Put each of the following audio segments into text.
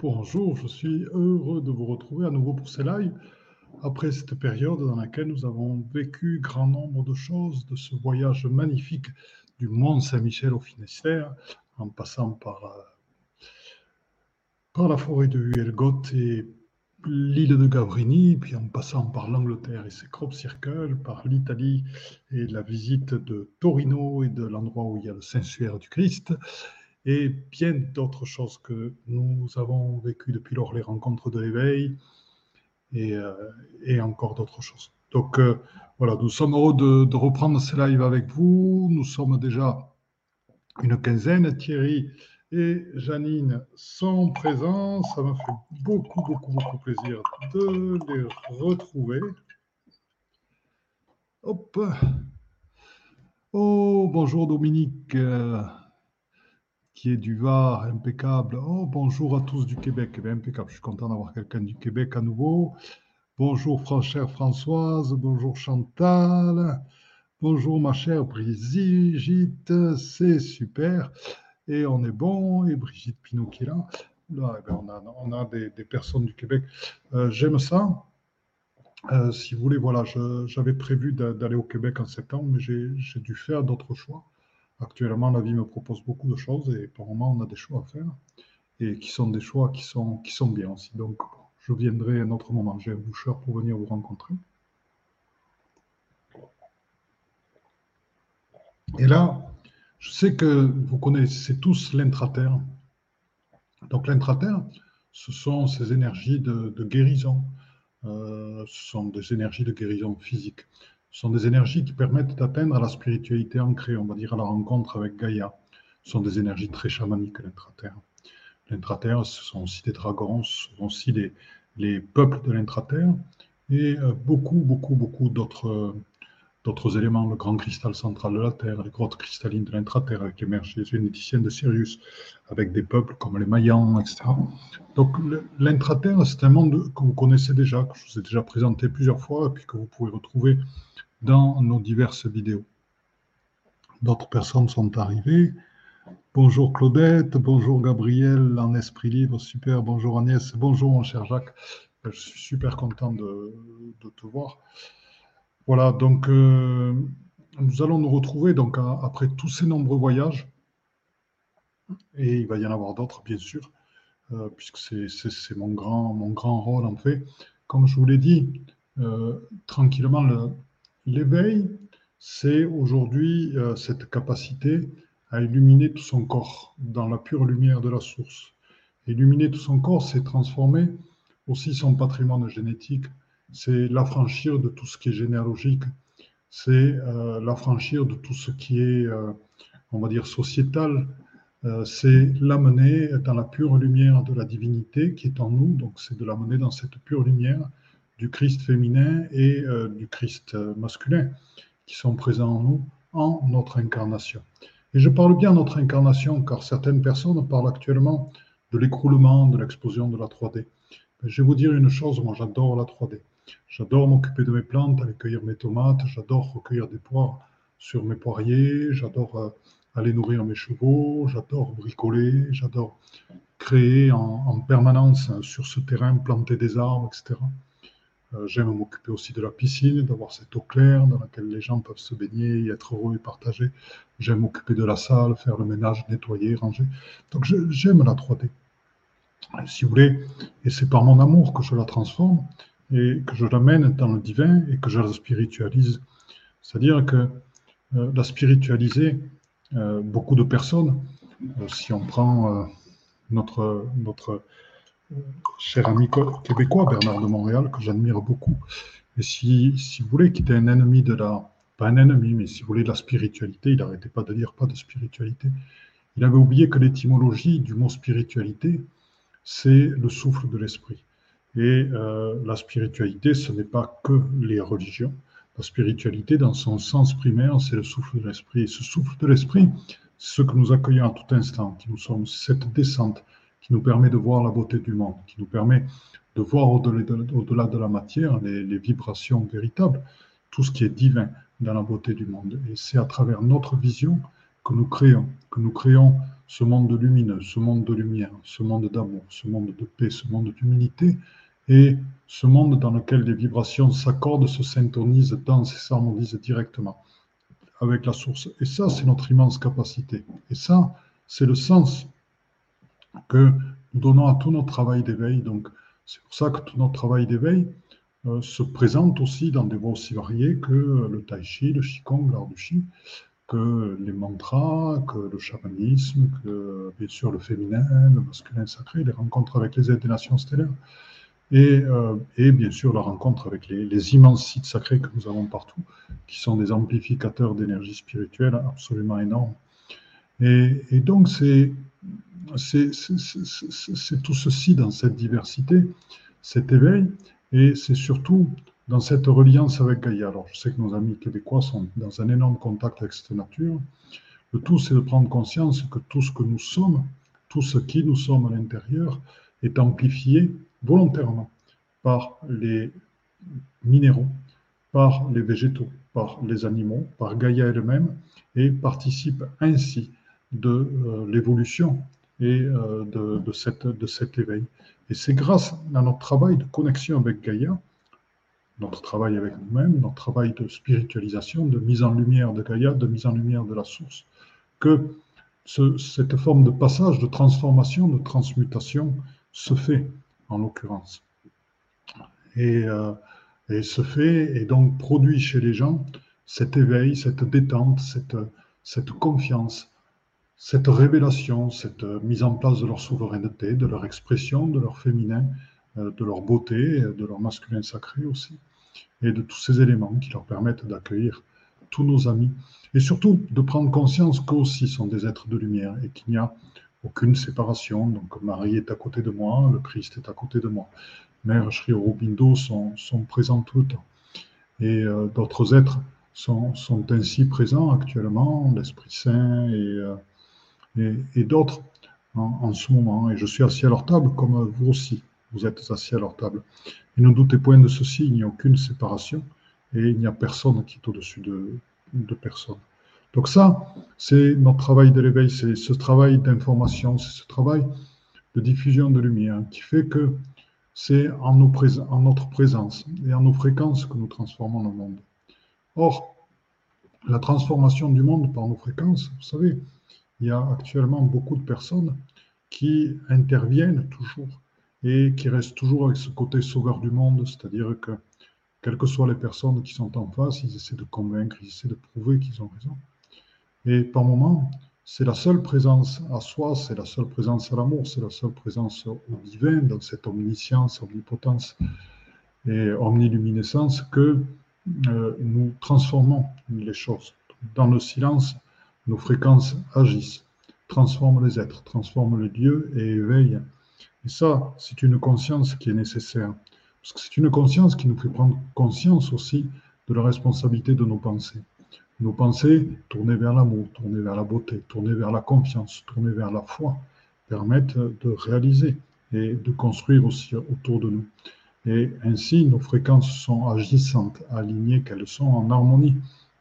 Bonjour, je suis heureux de vous retrouver à nouveau pour ces. Après cette période dans laquelle nous avons vécu grand nombre de choses, de ce voyage magnifique du Mont Saint-Michel au Finistère, en passant par, euh, par la forêt de Huelgot et l'île de Gavrini, puis en passant par l'Angleterre et ses crop circles, par l'Italie et la visite de Torino et de l'endroit où il y a le Saint-Suaire du Christ, et bien d'autres choses que nous avons vécues depuis lors les rencontres de l'éveil et, euh, encore d'autres choses. Donc euh, voilà, nous sommes heureux de, de, reprendre ces lives avec vous. Nous sommes déjà une quinzaine. Thierry et Janine sont présents. Ça me fait beaucoup, beaucoup, beaucoup plaisir de les retrouver. Hop. Oh, bonjour Dominique qui est du Var, impeccable. Oh, bonjour à tous du Québec, eh impeccable. Je suis content d'avoir quelqu'un du Québec à nouveau. Bonjour, chère Françoise. Bonjour, Chantal. Bonjour, ma chère Brigitte. C'est super. Et on est bon. Et Brigitte Pinot qui est là. là eh on, a, des, personnes du Québec. Euh, J'aime ça. Euh, si vous voulez, voilà, j'avais prévu d'aller au Québec en septembre, mais j'ai dû faire d'autres choix. Actuellement, la vie me propose beaucoup de choses et le moment, on a des choix à faire et qui sont des choix qui sont, qui sont bien aussi. Donc, je viendrai à un autre moment. J'ai un boucheur pour venir vous rencontrer. Et là, je sais que vous connaissez tous l'intraterre. Donc, l'intraterre, ce sont ces énergies de, guérison. Euh, ce sont des énergies de guérison physique. Ce sont des énergies qui permettent d'atteindre la spiritualité ancrée, on va dire à la rencontre avec Gaïa. Ce sont des énergies très chamaniques, l'intraterre. L'intraterre, ce sont aussi des dragons, ce sont aussi les, les peuples de l'intraterre et euh, beaucoup, beaucoup, beaucoup d'autres d'autres éléments, le grand cristal central de la Terre, les grottes cristallines de l'intraterre avec les généticiennes de Sirius, avec des peuples comme les Mayans, etc. Donc l'intraterre, c'est un monde que vous connaissez déjà, que je vous ai déjà présenté plusieurs fois, et puis que vous pouvez retrouver dans nos diverses vidéos. D'autres personnes sont arrivées. Bonjour Claudette, bonjour Gabriel en esprit libre, super, bonjour Agnès, bonjour mon cher Jacques. Je suis super content de, te voir. Voilà, donc euh, nous allons nous retrouver donc après tous ces nombreux voyages, et il va y en avoir d'autres bien sûr, euh, puisque c'est mon grand, mon grand rôle en fait. Comme je vous l'ai dit, euh, tranquillement, le, L'éveil, c'est aujourd'hui cette capacité à illuminer tout son corps dans la pure lumière de la source. Illuminer tout son corps, c'est transformer aussi son patrimoine génétique, c'est l'affranchir de tout ce qui est généalogique, c'est euh, l'affranchir de tout ce qui est, euh, on va dire, sociétal, c'est l'amener dans la pure lumière de la divinité qui est en nous, donc c'est de l'amener dans cette pure lumière du Christ féminin et euh, du Christ euh, masculin qui sont présents en nous en notre incarnation. Et je parle bien de notre incarnation car certaines personnes parlent actuellement de l'écroulement, de l'explosion de la 3D. Mais je vais vous dire une chose, moi j'adore la 3D. J'adore m'occuper de mes plantes, aller cueillir mes tomates, j'adore recueillir des poires sur mes poiriers, j'adore euh, aller nourrir mes chevaux, j'adore bricoler, j'adore créer en, en, permanence sur ce terrain, planter des arbres, etc. Euh, j'aime m'occuper aussi de la piscine, d'avoir cette eau claire dans laquelle les gens peuvent se baigner, y être heureux et partager. J'aime m'occuper de la salle, faire le ménage, nettoyer, ranger. Donc j'aime la 3D, si vous voulez. Et c'est par mon amour que je la transforme et que je l'amène dans le divin et que je la spiritualise. C'est-à-dire que euh, la spiritualiser, euh, beaucoup de personnes, si on prend notre, notre cher ami québécois, Bernard de Montréal, que j'admire beaucoup. Et si, si, vous voulez, qui était un ennemi de la, pas un ennemi, mais si vous voulez de la spiritualité, il n'arrêtait pas de dire pas de spiritualité. Il avait oublié que l'étymologie du mot spiritualité, c'est le souffle de l'esprit. Et euh, la spiritualité, ce n'est pas que les religions. La spiritualité, dans son sens primaire, c'est le souffle de l'esprit. Ce souffle de l'esprit, c'est ce que nous accueillons à tout instant, qui nous sommes cette descente, qui nous permet de voir la beauté du monde, qui nous permet de voir au-delà de, la matière les, vibrations véritables, tout ce qui est divin dans la beauté du monde. Et c'est à travers notre vision que nous créons, que nous créons ce monde lumineux, ce monde de lumière, ce monde d'amour, ce monde de paix, ce monde d'humilité, et ce monde dans lequel les vibrations s'accordent, se syntonisent, dansent et s'harmonisent directement avec la source. Et ça, c'est notre immense capacité. Et ça, c'est le sens que nous donnons à tout notre travail d'éveil. Donc, c'est pour ça que tout notre travail d'éveil euh, se présente aussi dans des voies aussi variées que le tai chi, le qigong, l'art du chi, que les mantras, que le chamanisme, que bien sûr le féminin, le masculin sacré, les rencontres avec les aides des nations stellaires, et, euh, et bien sûr la rencontre avec les, immenses sites sacrés que nous avons partout, qui sont des amplificateurs d'énergie spirituelle absolument énormes. Et donc c'est tout ceci dans cette diversité, cet éveil, et c'est surtout dans cette reliance avec Gaïa. Alors, je sais que nos amis québécois sont dans un énorme contact avec cette nature. Le tout, c'est de prendre conscience que tout ce que nous sommes, tout ce qui nous sommes à l'intérieur, est amplifié volontairement par les minéraux, par les végétaux, par les animaux, par Gaïa elle-même, et participe ainsi de euh, l'évolution et euh, de, cet éveil. Et c'est grâce à notre travail de connexion avec Gaïa notre travail avec nous-mêmes, notre travail de spiritualisation, de mise en lumière de Gaïa, de mise en lumière de la source, que cette forme de passage, de transformation, de transmutation se fait, en l'occurrence. Et, euh, et, se fait et donc produit chez les gens cet éveil, cette détente, cette, cette confiance, cette révélation, cette mise en place de leur souveraineté, de leur expression, de leur féminin, euh, de leur beauté, de leur masculin sacré aussi et de tous ces éléments qui leur permettent d'accueillir tous nos amis et surtout de prendre conscience qu'eux aussi sont des êtres de lumière et qu'il n'y a aucune séparation. Donc Marie est à côté de moi, le Christ est à côté de moi. Mère Sri Aurobindo sont, sont présents tout le temps. Et euh, d'autres êtres sont, ainsi présents actuellement, l'Esprit Saint et, euh, et, d'autres en, ce moment. Et je suis assis à leur table comme vous aussi vous êtes assis à leur table. Et ne doutez point de ceci, il n'y a aucune séparation et il n'y a personne qui est au-dessus de, de personne. Donc ça, c'est notre travail de l'éveil, c'est ce travail d'information, c'est ce travail de diffusion de lumière qui fait que c'est en, en, notre présence et en nos fréquences que nous transformons le monde. Or, la transformation du monde par nos fréquences, vous savez, il y a actuellement beaucoup de personnes qui interviennent toujours et qui reste toujours avec ce côté sauveur du monde, c'est-à-dire que, quelles que soient les personnes qui sont en face, ils essaient de convaincre, ils essaient de prouver qu'ils ont raison. Et par moments, c'est la seule présence à soi, c'est la seule présence à l'amour, c'est la seule présence au divin, dans cette omniscience, omnipotence et omniluminescence que euh, nous transformons les choses. Dans le silence, nos fréquences agissent, transforment les êtres, transforment les lieux et éveillent et ça, c'est une conscience qui est nécessaire. Parce que c'est une conscience qui nous fait prendre conscience aussi de la responsabilité de nos pensées. Nos pensées tournées vers l'amour, tournées vers la beauté, tournées vers la confiance, tournées vers la foi, permettent de réaliser et de construire aussi autour de nous. Et ainsi, nos fréquences sont agissantes, alignées, qu'elles sont en harmonie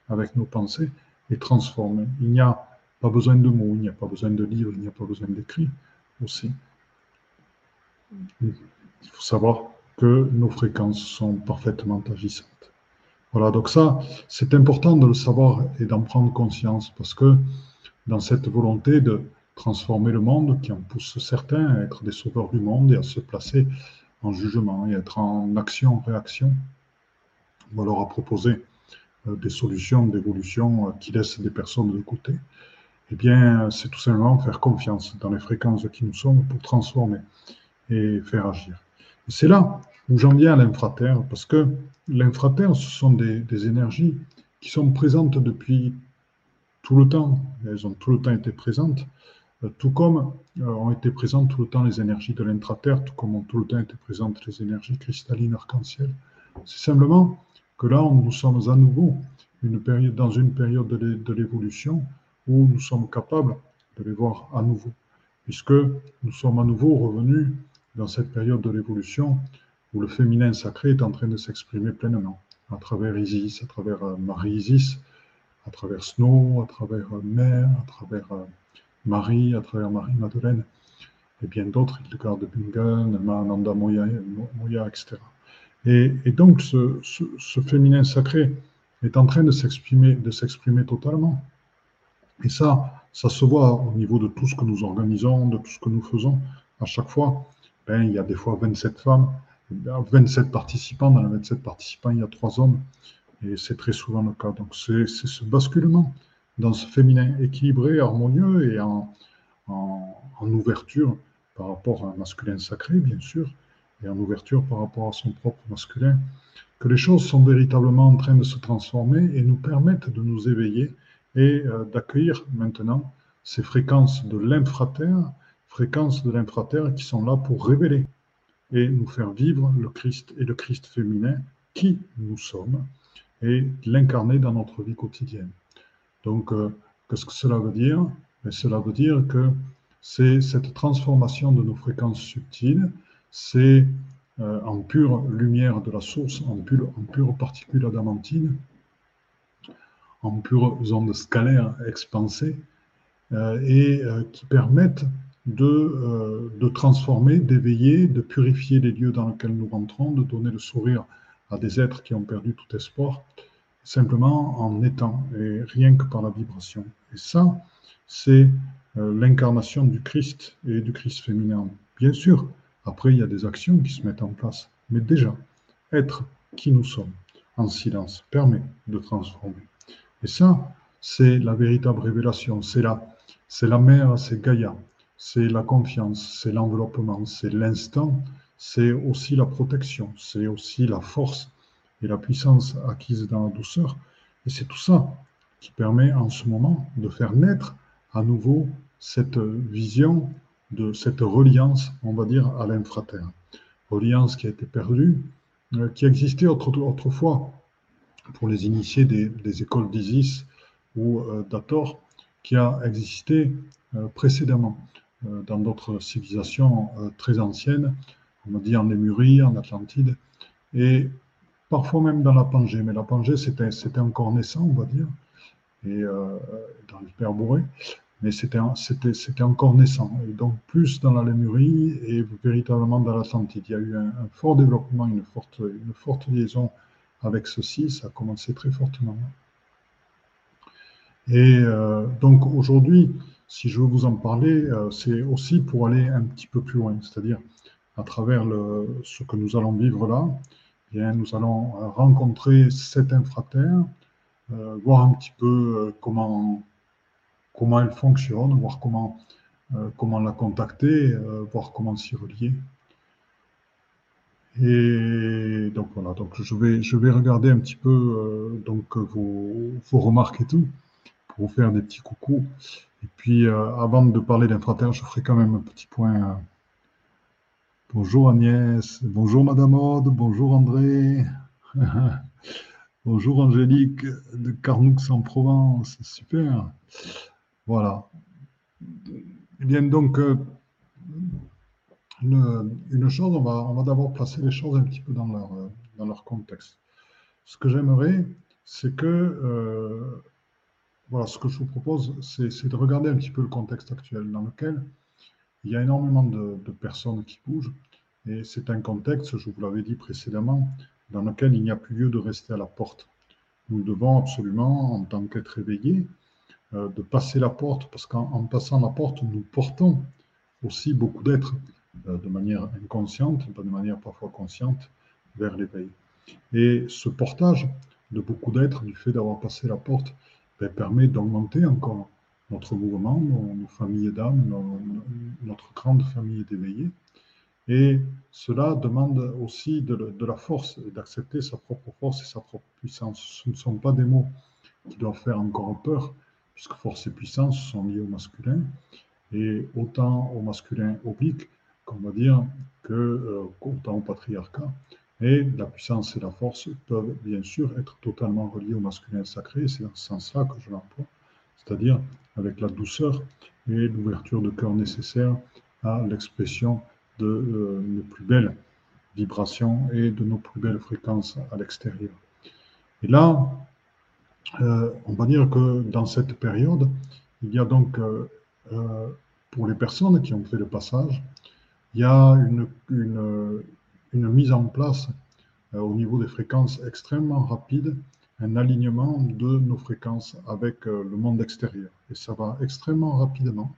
avec nos pensées et transformées. Il n'y a pas besoin de mots, il n'y a pas besoin de livres, il n'y a pas besoin d'écrits aussi. Il faut savoir que nos fréquences sont parfaitement agissantes. Voilà, donc ça, c'est important de le savoir et d'en prendre conscience parce que dans cette volonté de transformer le monde qui en pousse certains à être des sauveurs du monde et à se placer en jugement et être en action-réaction, ou alors à proposer euh, des solutions d'évolution euh, qui laissent des personnes de côté, eh bien, c'est tout simplement faire confiance dans les fréquences qui nous sommes pour transformer et faire agir. C'est là où j'en viens à l'infraterre, parce que l'infraterre, ce sont des, énergies qui sont présentes depuis tout le temps. Elles ont tout le temps été présentes, euh, tout comme euh, ont été présentes tout le temps les énergies de l'intraterre, tout comme ont tout le temps été présentes les énergies cristallines arc-en-ciel. C'est simplement que là, nous sommes à nouveau dans une période de l'évolution où nous sommes capables de les voir à nouveau, puisque nous sommes à nouveau revenus dans cette période de l'évolution où le féminin sacré est en train de s'exprimer pleinement, à travers Isis, à travers euh, Marie-Isis, à travers Snow, à travers euh, Mère, à travers euh, Marie, à travers Marie-Madeleine, et bien d'autres, Hildegard de Bingen, Mahananda Moya, Moya etc. Et, donc, ce, ce, féminin sacré est en train de s'exprimer, de s'exprimer totalement. Et ça, ça se voit au niveau de tout ce que nous organisons, de tout ce que nous faisons. À chaque fois, ben, il y a des fois 27 femmes, 27 participants. Dans les 27 participants, il y a trois hommes. Et c'est très souvent le cas. Donc, c'est ce basculement dans ce féminin équilibré, harmonieux et en, en ouverture par rapport à un masculin sacré, bien sûr, et en ouverture par rapport à son propre masculin, que les choses sont véritablement en train de se transformer et nous permettent de nous éveiller et euh, d'accueillir maintenant ces fréquences de l'infraterre, fréquences de l'infraterre qui sont là pour révéler et nous faire vivre le Christ et le Christ féminin qui nous sommes et l'incarner dans notre vie quotidienne. Donc, euh, qu'est-ce que cela veut dire? Ben, Cela veut dire que c'est cette transformation de nos fréquences subtiles, c'est euh, en pure lumière de la source, en pure, en pure particule adamantine, en pure ondes scalaires expansées, euh, et euh, qui permettent de, de transformer, d'éveiller, de purifier les lieux dans lesquels nous rentrons, de donner le sourire à des êtres qui ont perdu tout espoir, simplement en étant, et rien que par la vibration. Et ça, c'est l'incarnation du Christ et du Christ féminin. Bien sûr, après, il y a des actions qui se mettent en place. Mais déjà, être qui nous sommes en silence permet de transformer. Et ça, c'est la véritable révélation. C'est la, c'est la mère, c'est Gaïa. C'est la confiance, c'est l'enveloppement, c'est l'instant, c'est aussi la protection, c'est aussi la force et la puissance acquise dans la douceur. Et c'est tout ça qui permet en ce moment de faire naître à nouveau cette vision de cette reliance, on va dire, à l'infraterre. Reliance qui a été perdue, euh, qui existait autrefois pour les initiés des, écoles d'Isis ou euh, d'Ator, qui a existé euh, précédemment dans d'autres civilisations très anciennes, on va dire en Lémurie, en Atlantide, et parfois même dans la Pangée. Mais la Pangée, c'était encore naissant, on va dire, et dans l'Hyperborée mais c'était encore naissant. Et donc, plus dans la Lémurie et véritablement dans l'Atlantide. Il y a eu un, fort développement, une forte, liaison avec ceci. Ça a commencé très fortement. Et euh, donc, aujourd'hui, si je veux vous en parler, euh, c'est aussi pour aller un petit peu plus loin, c'est-à-dire à travers ce que nous allons vivre là, eh bien, nous allons rencontrer cet infraterre, euh, voir un petit peu comment comment elle fonctionne, voir comment, euh, comment la contacter, euh, voir comment s'y relier. Et donc voilà, donc je vais, je vais regarder un petit peu euh, donc vos, vos, remarques et tout, pour vous faire des petits coucous. Et puis avant de parler d'infraterre, je ferai quand même un petit point. Bonjour Agnès, bonjour Madame Aude, bonjour André, bonjour Angélique de Carnoux en Provence, super. Voilà. Eh bien, donc, euh, une, chose, on va, d'abord placer les choses un petit peu dans leur, euh, dans leur contexte. Ce que j'aimerais, c'est que, euh, voilà, ce que je vous propose, c'est de regarder un petit peu le contexte actuel dans lequel il y a énormément de, personnes qui bougent. Et c'est un contexte, je vous l'avais dit précédemment, dans lequel il n'y a plus lieu de rester à la porte. Nous devons absolument, en tant qu'être éveillés, euh, de passer la porte, parce qu'en passant la porte, nous portons aussi beaucoup d'êtres euh, de manière inconsciente, de manière parfois consciente, vers l'éveil. Et ce portage de beaucoup d'êtres, du fait d'avoir passé la porte, ben, permet d'augmenter encore notre mouvement, nos, familles d'âmes, notre grande famille d'éveillés. Et cela demande aussi de, la force d'accepter sa propre force et sa propre puissance. Ce ne sont pas des mots qui doivent faire encore peur, puisque force et puissance sont liées au masculin, et autant au masculin oblique, qu'on va dire, que euh, autant au patriarcat. Et la puissance et la force peuvent bien sûr être totalement reliées au masculin sacré, c'est dans ce sens-là que je l'emploie, c'est-à-dire avec la douceur et l'ouverture de cœur nécessaire à l'expression de euh, nos plus belles vibrations et de nos plus belles fréquences à l'extérieur. Et là, euh, on va dire que dans cette période, il y a donc euh, pour les personnes qui ont fait le passage, il y a une, mise en place euh, au niveau des fréquences extrêmement rapide, un alignement de nos fréquences avec euh, le monde extérieur. Et ça va extrêmement rapidement,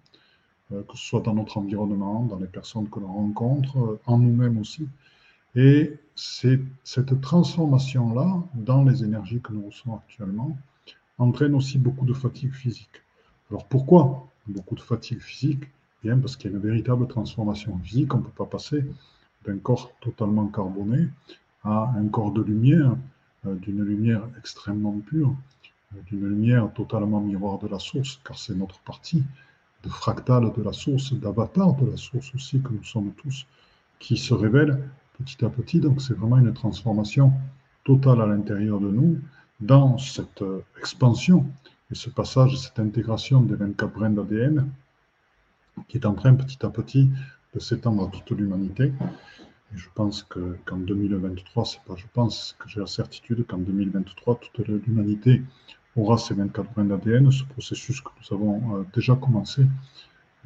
que ce soit dans notre environnement, dans les personnes que l'on rencontre, en nous-mêmes aussi. Et c'est cette transformation-là, dans les énergies que nous recevons actuellement, entraîne aussi beaucoup de fatigue physique. Alors pourquoi beaucoup de fatigue physique? Bien parce qu'il y a une véritable transformation physique. On ne peut pas passer d'un corps totalement carboné à un corps de lumière, euh, d'une lumière extrêmement pure, euh, d'une lumière totalement miroir de la source, car c'est notre partie de fractal de la source, d'avatar de la source aussi que nous sommes tous, qui se révèle petit à petit. Donc c'est vraiment une transformation totale à l'intérieur de nous dans cette euh, expansion et ce passage, cette intégration des 24 brins d'ADN qui est en train petit à petit de s'étendre à toute l'humanité. Et je pense qu'en 2023, c'est pas je pense que j'ai la certitude qu'en 2023, toute l'humanité aura ces 24 brins d'ADN, ce processus que nous avons euh, déjà commencé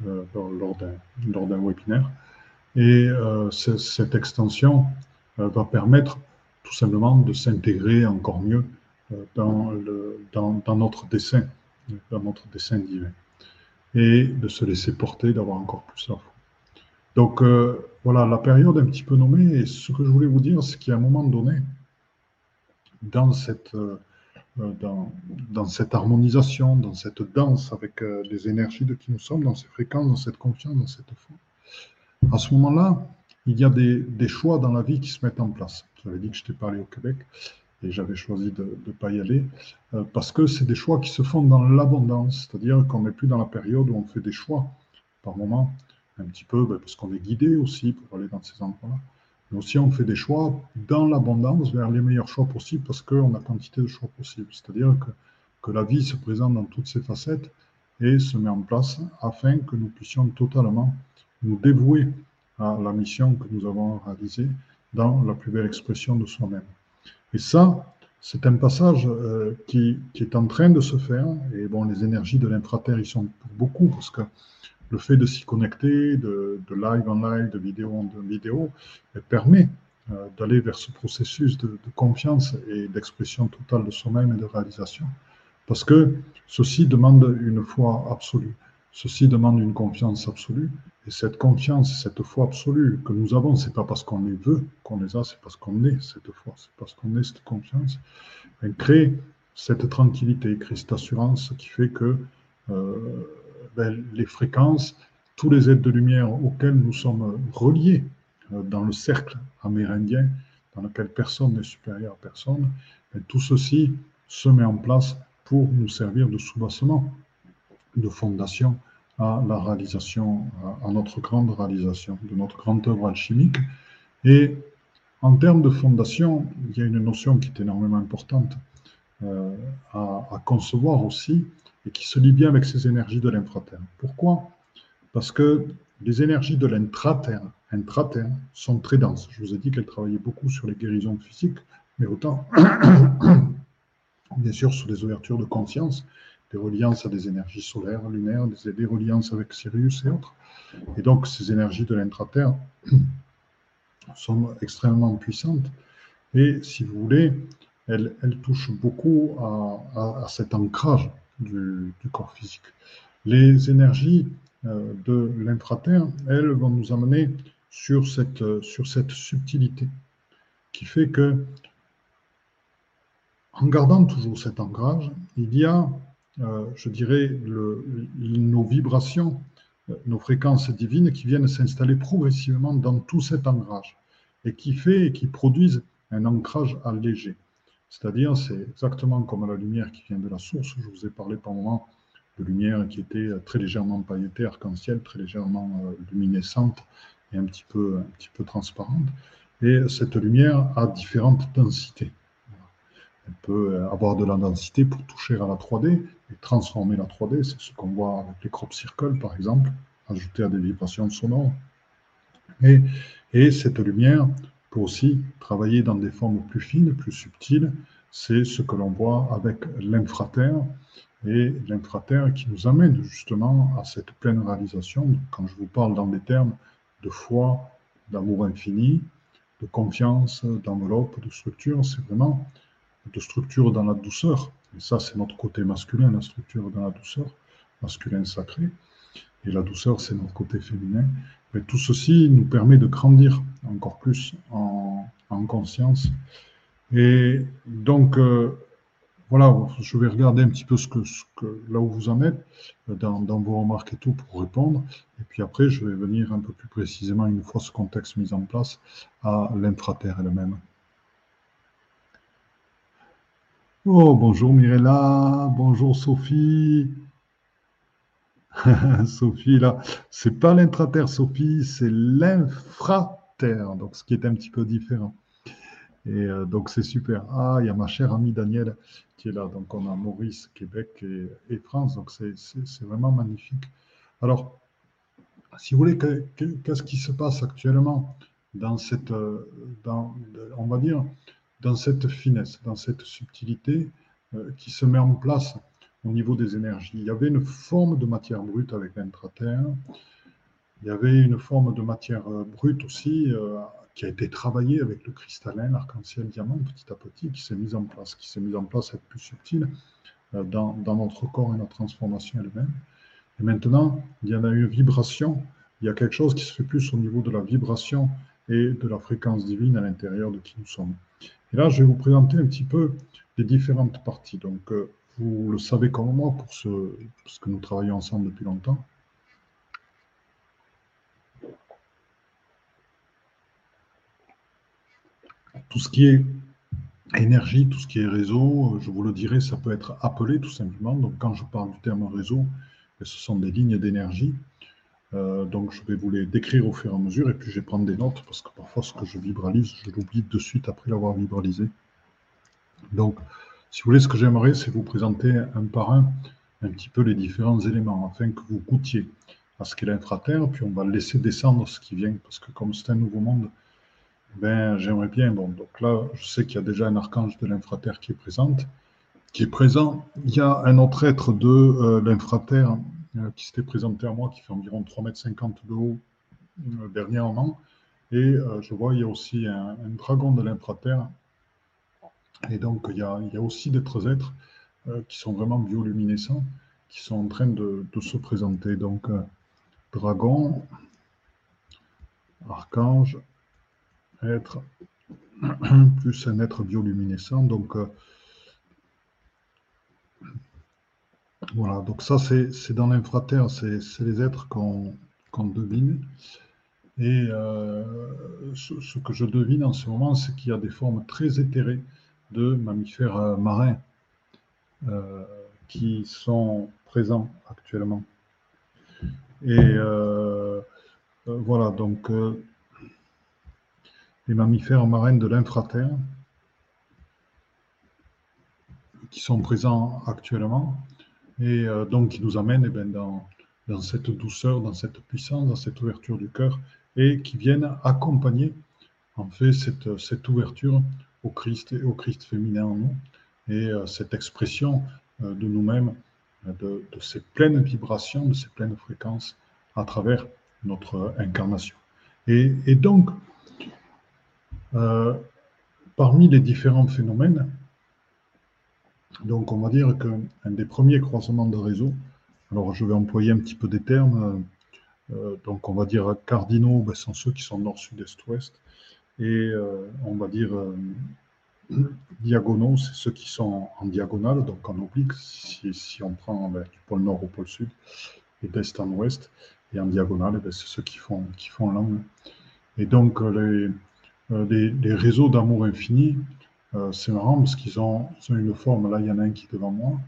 euh, lors d'un webinaire. Et euh, cette extension va permettre tout simplement de s'intégrer encore mieux dans, le, dans, dans, notre dessin, dans notre dessin divin, et de se laisser porter, d'avoir encore plus la foi. Donc euh, voilà, la période un petit peu nommée, et ce que je voulais vous dire, c'est qu'à un moment donné, dans cette, euh, harmonisation, dans cette danse avec euh, les énergies de qui nous sommes, dans ces fréquences, dans cette confiance, dans cette foi, à ce moment-là, il y a des, des, choix dans la vie qui se mettent en place. J'avais dit que je t'ai parlé au Québec et j'avais choisi de ne pas y aller, euh, parce que c'est des choix qui se font dans l'abondance, c'est-à-dire qu'on n'est plus dans la période où on fait des choix par moment, un petit peu ben, parce qu'on est guidé aussi pour aller dans ces endroits-là, mais aussi on fait des choix dans l'abondance vers les meilleurs choix possibles parce qu'on a quantité de choix possibles, c'est-à-dire que, que la vie se présente dans toutes ses facettes et se met en place afin que nous puissions totalement nous dévouer à la mission que nous avons réalisée dans la plus belle expression de soi-même. Et ça, c'est un passage euh, qui, est en train de se faire. Et bon, les énergies de l'intraterre y sont pour beaucoup, parce que le fait de s'y connecter, de, live en live, de vidéo en vidéo, permet euh, d'aller vers ce processus de, confiance et d'expression totale de soi-même et de réalisation. Parce que ceci demande une foi absolue. Ceci demande une confiance absolue. Et cette confiance, cette foi absolue que nous avons, c'est pas parce qu'on les veut qu'on les a, c'est parce qu'on est cette foi, c'est parce qu'on est cette confiance. Elle crée cette tranquillité, crée cette assurance qui fait que euh, ben, les fréquences, tous les êtres de lumière auxquels nous sommes reliés euh, dans le cercle amérindien, dans lequel personne n'est supérieur à personne, ben, tout ceci se met en place pour nous servir de soubassement, de fondation à la réalisation, à notre grande réalisation, de notre grande œuvre alchimique. Et en termes de fondation, il y a une notion qui est énormément importante euh, à, concevoir aussi et qui se lie bien avec ces énergies de l'intraterre. Pourquoi? Parce que les énergies de l'intraterre, intraterre, sont très denses. Je vous ai dit qu'elles travaillaient beaucoup sur les guérisons physiques, mais autant, bien sûr, sur les ouvertures de conscience des reliances à des énergies solaires, lunaires, des, reliances avec Sirius et autres. Et donc, ces énergies de l'intraterre sont extrêmement puissantes. Et si vous voulez, elles, touchent beaucoup à, cet ancrage du, corps physique. Les énergies euh, de l'intraterre, elles vont nous amener sur cette, sur cette subtilité qui fait que, en gardant toujours cet ancrage, il y a euh, je dirais, nos vibrations, euh, nos fréquences divines qui viennent s'installer progressivement dans tout cet ancrage et qui fait et qui produisent un ancrage allégé. C'est-à-dire, c'est exactement comme la lumière qui vient de la source. Je vous ai parlé par moment de lumière qui était très légèrement pailletée, arc-en-ciel, très légèrement euh, luminescente et un petit peu, un petit peu transparente. Et cette lumière a différentes densités. Elle peut avoir de la densité pour toucher à la 3D et transformer la 3D. C'est ce qu'on voit avec les crop circles, par exemple, ajouter à des vibrations sonores. Et cette lumière peut aussi travailler dans des formes plus fines, plus subtiles. C'est ce que l'on voit avec l'infraterre, et l'intraterre qui nous amène justement à cette pleine réalisation. Quand je vous parle dans des termes de foi, d'amour infini, de confiance, d'enveloppe, de structure, c'est vraiment de structure dans la douceur. Et ça, c'est notre côté masculin, la structure dans la douceur, masculin sacré. Et la douceur, c'est notre côté féminin. Mais tout ceci nous permet de grandir encore plus en, conscience. Et donc, euh, voilà, je vais regarder un petit peu ce que, là où vous en êtes, euh, dans, vos remarques et tout, pour répondre. Et puis après, je vais venir un peu plus précisément, une fois ce contexte mis en place, à l'intraterre elle-même. Oh, bonjour Mirella, bonjour Sophie. Sophie, là, c'est pas l'intraterre, Sophie, c'est l'infraterre, donc ce qui est un petit peu différent. Et euh, donc c'est super. Ah, il y a ma chère amie Danielle qui est là. Donc on a Maurice, Québec et, France. Donc c'est vraiment magnifique. Alors, si vous voulez, qu'est-ce qui se passe actuellement dans cette, euh, dans, on va dire, dans cette finesse, dans cette subtilité euh, qui se met en place au niveau des énergies? Il y avait une forme de matière brute avec l'intraterre. Il y avait une forme de matière brute aussi qui a été travaillé avec le cristallin, l'arc-en-ciel diamant, petit à petit, qui s'est mis en place, qui s'est mis en place à être plus subtil euh, dans, notre corps et notre transformation elle-même. Et maintenant, il y en a une vibration, il y a quelque chose qui se fait plus au niveau de la vibration et de la fréquence divine à l'intérieur de qui nous sommes. Et là, je vais vous présenter un petit peu les différentes parties. Donc, euh, vous le savez comme moi, pour ce, parce que nous travaillons ensemble depuis longtemps. Tout ce qui est énergie, tout ce qui est réseau, je vous le dirai, ça peut être appelé tout simplement. Donc quand je parle du terme réseau, ce sont des lignes d'énergie. Euh, donc je vais vous les décrire au fur et à mesure et puis je vais prendre des notes parce que parfois ce que je vibralise, je l'oublie de suite après l'avoir vibralisé. Donc si vous voulez, ce que j'aimerais, c'est vous présenter un par un un petit peu les différents éléments afin que vous goûtiez à ce qu'est l'infraterre, puis on va laisser descendre ce qui vient parce que comme c'est un nouveau monde, ben, j'aimerais bien. Bon, donc là, je sais qu'il y a déjà un archange de l'infraterre qui est présent. Qui est présent. Il y a un autre être de euh, l'infraterre euh, qui s'était présenté à moi, qui fait environ 3,50 m de haut euh, dernièrement. Et je vois, il y a aussi un, dragon de l'infraterre. Et donc, il y a, aussi d'autres êtres qui sont vraiment bioluminescents, qui sont en train de se présenter. Donc, dragon, archange, être plus un être bioluminescent. Donc, euh, voilà, donc ça, c'est dans l'infraterre, c'est les êtres qu'on devine. Et euh, ce, que je devine en ce moment, c'est qu'il y a des formes très éthérées de mammifères euh, marins qui sont présents actuellement. Et voilà, donc les mammifères marins de l'infraterre qui sont présents actuellement et euh, donc qui nous amènent eh ben, dans, cette douceur, dans cette puissance, dans cette ouverture du cœur et qui viennent accompagner en fait cette, ouverture au Christ et au Christ féminin en nous et euh, cette expression euh, de nous-mêmes, de, ces pleines vibrations, de ces pleines fréquences à travers notre incarnation. Et donc, euh, parmi les différents phénomènes, donc on va dire qu'un des premiers croisements de réseau, alors je vais employer un petit peu des termes, euh, donc on va dire cardinaux, ben, sont ceux qui sont nord, sud, est, ouest, et euh, on va dire diagonaux, c'est ceux qui sont en diagonale, donc en oblique, si, on prend ben, du pôle nord au pôle sud, et d'est en ouest, et en diagonale, ben, c'est ceux qui font, qui font l'angle. Et donc les, euh, des, réseaux d'amour infini, euh, c'est marrant parce qu'ils ont, une forme. Là, il y en a un qui est devant moi.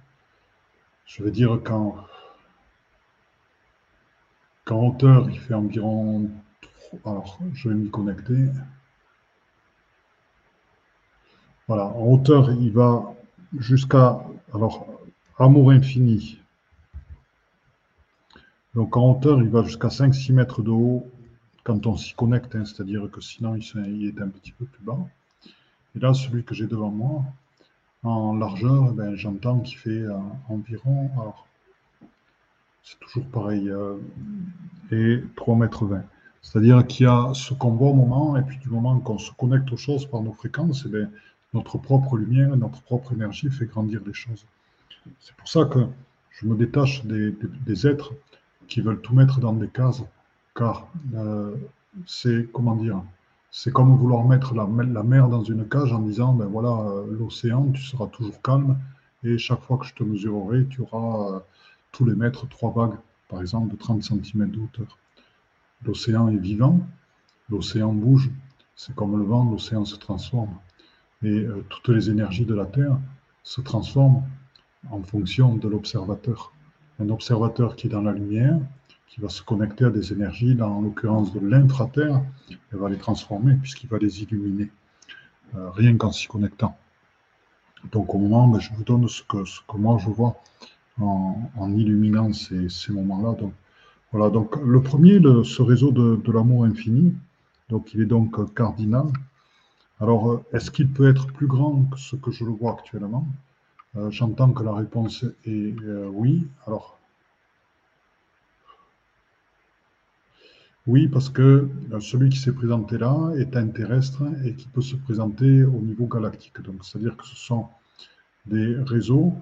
Je veux dire qu'en hauteur, il fait environ. Alors, je vais m'y connecter. Voilà, en hauteur, il va jusqu'à. Alors, amour infini. Donc, en hauteur, il va jusqu'à 5-6 mètres de haut quand on s'y connecte, hein, c'est-à-dire que sinon il est un petit peu plus bas. Et là, celui que j'ai devant moi, en largeur, eh ben, j'entends qu'il fait environ, alors c'est toujours pareil, et 3 mètres 20. C'est-à-dire qu'il y a ce qu'on voit au moment, et puis du moment qu'on se connecte aux choses par nos fréquences, eh bien, notre propre lumière, notre propre énergie fait grandir les choses. C'est pour ça que je me détache des, êtres qui veulent tout mettre dans des cases, car euh, c'est, comment dire, c'est comme vouloir mettre la, mer dans une cage en disant, ben voilà, euh, l'océan, tu seras toujours calme, et chaque fois que je te mesurerai, tu auras euh, tous les mètres trois vagues, par exemple, de 30 cm de hauteur. L'océan est vivant, l'océan bouge, c'est comme le vent, l'océan se transforme. Et toutes les énergies de la Terre se transforment en fonction de l'observateur. Un observateur qui est dans la lumière, qui va se connecter à des énergies, dans l'occurrence de l'infraterre, et va les transformer puisqu'il va les illuminer, euh, rien qu'en s'y connectant. Donc au moment, ben, je vous donne ce que, ce que moi je vois en, illuminant ces, moments-là. Donc voilà, donc le premier, ce réseau de, l'amour infini, donc il est donc cardinal. Alors, euh, est-ce qu'il peut être plus grand que ce que je le vois actuellement? Euh, J'entends que la réponse est oui. Alors, oui, parce que celui qui s'est présenté là est un terrestre et qui peut se présenter au niveau galactique. Donc, c'est-à-dire que ce sont des réseaux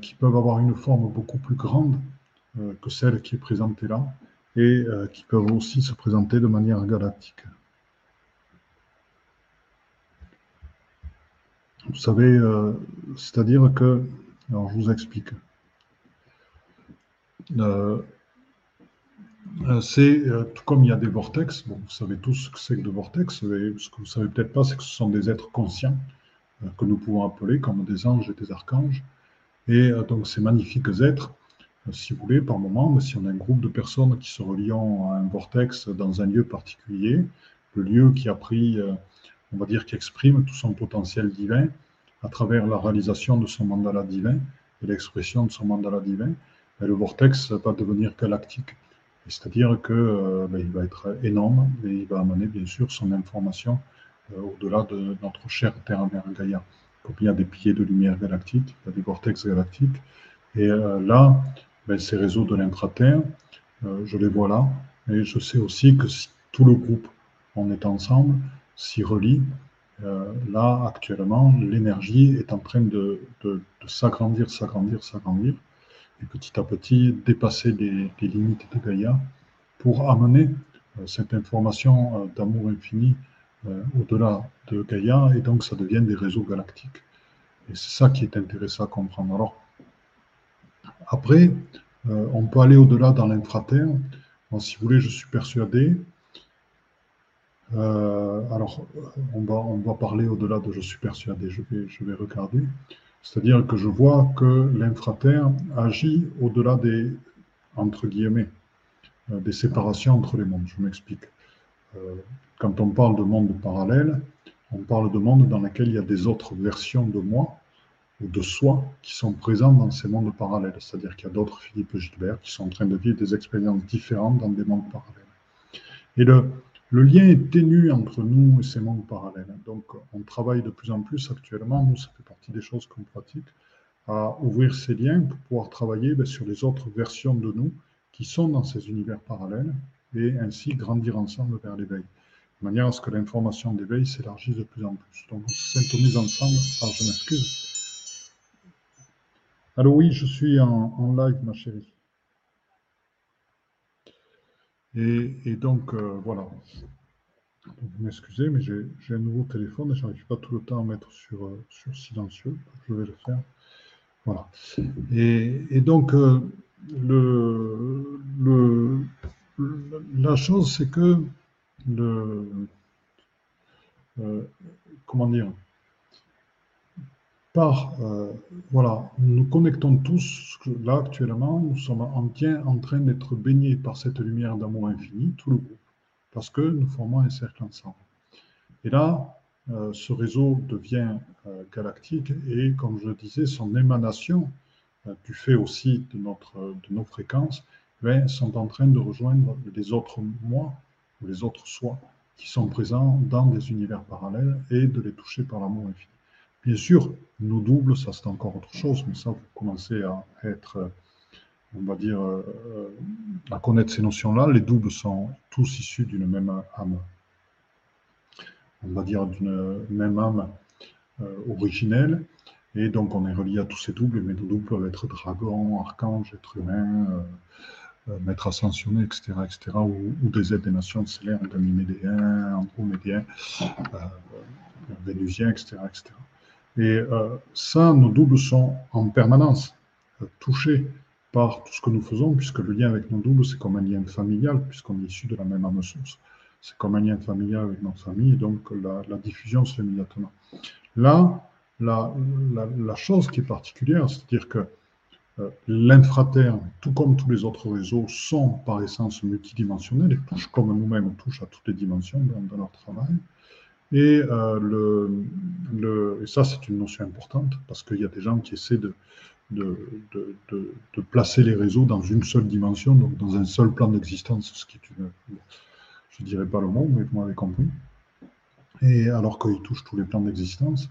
qui peuvent avoir une forme beaucoup plus grande euh, que celle qui est présentée là, et euh, qui peuvent aussi se présenter de manière galactique. Vous savez, euh, c'est-à-dire que, alors je vous explique, c'est tout comme il y a des vortex, vous savez tous ce que c'est que le vortex, ce que vous ne savez peut-être pas, c'est que ce sont des êtres conscients que nous pouvons appeler comme des anges et des archanges. Et donc ces magnifiques êtres si vous voulez, par moment, si on a un groupe de personnes qui se relient à un vortex dans un lieu particulier, le lieu qui a pris, euh, on va dire, qui exprime tout son potentiel divin à travers la réalisation de son mandala divin et l'expression de son mandala divin, ben, le vortex va devenir galactique. C'est-à-dire qu'il euh, ben, va être énorme et il va amener bien sûr son information euh, au-delà de notre chère Terre-Mère Gaïa. Il y a des piliers de lumière galactique, il y a des vortex galactiques. Et là, ben, ces réseaux de l'intraterre, euh, je les vois là. Et je sais aussi que si tout le groupe, on est ensemble, s'y relie, euh, là, actuellement, l'énergie est en train de, s'agrandir, s'agrandir, s'agrandir, et petit à petit dépasser les, limites de Gaïa pour amener euh, cette information d'amour infini au-delà de Gaïa, et donc ça devient des réseaux galactiques. Et c'est ça qui est intéressant à comprendre. Alors, après, euh, on peut aller au-delà dans l'infraterre. si vous voulez, je suis persuadé. Euh, alors, on va, on va parler au-delà de je suis persuadé, je vais, je vais regarder. C'est-à-dire que je vois que l'infraterre agit au-delà des, entre guillemets, euh, des séparations entre les mondes. Je m'explique. quand on parle de monde parallèle, on parle de monde dans lequel il y a des autres versions de moi ou de soi qui sont présents dans ces mondes parallèles. C'est-à-dire qu'il y a d'autres Philippe Gilbert qui sont en train de vivre des expériences différentes dans des mondes parallèles. Et le, le lien est ténu entre nous et ces mondes parallèles. Donc, on travaille de plus en plus actuellement, nous, ça fait partie des choses qu'on pratique, à ouvrir ces liens pour pouvoir travailler ben, sur les autres versions de nous qui sont dans ces univers parallèles et ainsi grandir ensemble vers l'éveil. De manière à ce que l'information d'éveil s'élargisse de plus en plus. Donc, on se ensemble. Alors, je m'excuse. Alors oui, je suis en, live, ma chérie. Et, donc, euh, voilà. vous m'excusez, mais j'ai un nouveau téléphone et je n'arrive pas tout le temps à mettre sur, euh, sur silencieux. Je vais le faire. Voilà. Et, donc, euh, la chose, c'est que le, comment dire, par, euh, voilà, nous connectons tous, là actuellement, nous sommes en, train d'être baignés par cette lumière d'amour infini, tout le groupe, parce que nous formons un cercle ensemble. Et là, euh, ce réseau devient euh, galactique et, comme je le disais, son émanation, du fait aussi de, nos fréquences, ben, sont en train de rejoindre les autres moi ou les autres soi qui sont présents dans des univers parallèles et de les toucher par l'amour infini. Bien sûr, nos doubles, ça c'est encore autre chose, mais ça, vous commencez à être, on va dire, à connaître ces notions-là. Les doubles sont tous issus d'une même âme, on va dire d'une même âme originelle. Et donc, on est relié à tous ces doubles, mais nos doubles peuvent être dragon, archange, être humain, euh, maître ascensionné, etc., etc., ou, des aides des nations stellaires, ganymédéens, andromédiens, euh, vénusiens, etc., etc. Et euh, ça, nos doubles sont en permanence touchés par tout ce que nous faisons, puisque le lien avec nos doubles, c'est comme un lien familial, puisqu'on est issu de la même âme source. C'est comme un lien familial avec notre famille, et donc la, diffusion se fait immédiatement. Là, la, chose qui est particulière, c'est-à-dire que euh, l'infraterre, tout comme tous les autres réseaux, sont par essence multidimensionnels et touchent comme nous-mêmes, touchent à toutes les dimensions dans, leur travail. Et, euh, le, le, et ça, c'est une notion importante parce qu'il y a des gens qui essaient de, placer les réseaux dans une seule dimension, donc dans un seul plan d'existence, ce qui est une. Je ne dirais pas le mot, mais vous m'avez compris. Et alors qu'ils touchent tous les plans d'existence.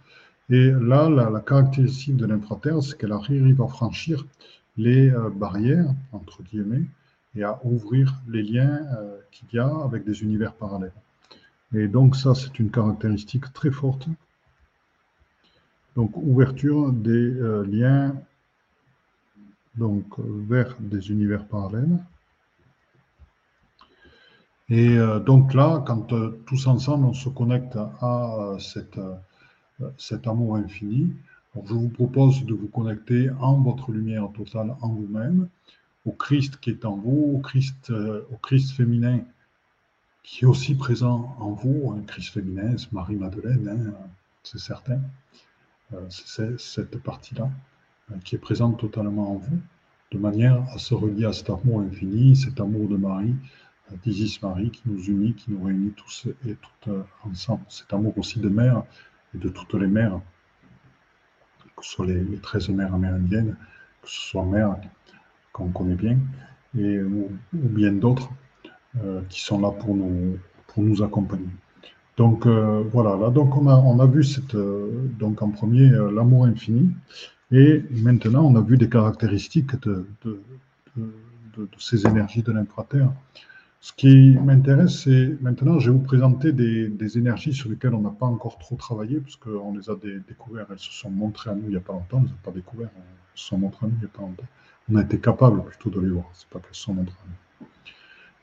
Et là, la, caractéristique de l'infraterre, c'est qu'elle arrive à franchir les euh, barrières, entre guillemets, et à ouvrir les liens euh, qu'il y a avec des univers parallèles. Et donc ça, c'est une caractéristique très forte. Donc ouverture des euh, liens donc, vers des univers parallèles. Et donc là, quand tous ensemble, on se connecte à cet amour infini. je vous propose de vous connecter en votre lumière totale, en vous-même, au Christ qui est en vous, au Christ, euh, au Christ féminin qui est aussi présent en vous, un Christ féminin, Marie-Madeleine, hein, c'est certain. Euh, c'est cette partie-là euh, qui est présente totalement en vous, de manière à se relier à cet amour infini, cet amour de Marie, d'Isis Marie qui nous unit, qui nous réunit tous et toutes ensemble. Cet amour aussi de mère et de toutes les mères, que ce soit les, les 13 mères amérindiennes, que ce soit mères qu'on connaît bien, et, ou, bien d'autres euh, qui sont là pour nous, pour nous accompagner. Donc euh, voilà, là donc on a, vu cette, euh, donc en premier l'amour infini, et maintenant on a vu des caractéristiques de, de, de, ces énergies de l'infraterre. Ce qui m'intéresse, c'est maintenant, je vais vous présenter des, énergies sur lesquelles on n'a pas encore trop travaillé, puisqu'on les a découvertes, elles se sont montrées à nous il n'y a pas longtemps, on ne les a pas découvertes, elles se sont montrées à nous il n'y a pas longtemps. On a été capable plutôt de les voir, ce n'est pas qu'elles se sont montrées à nous.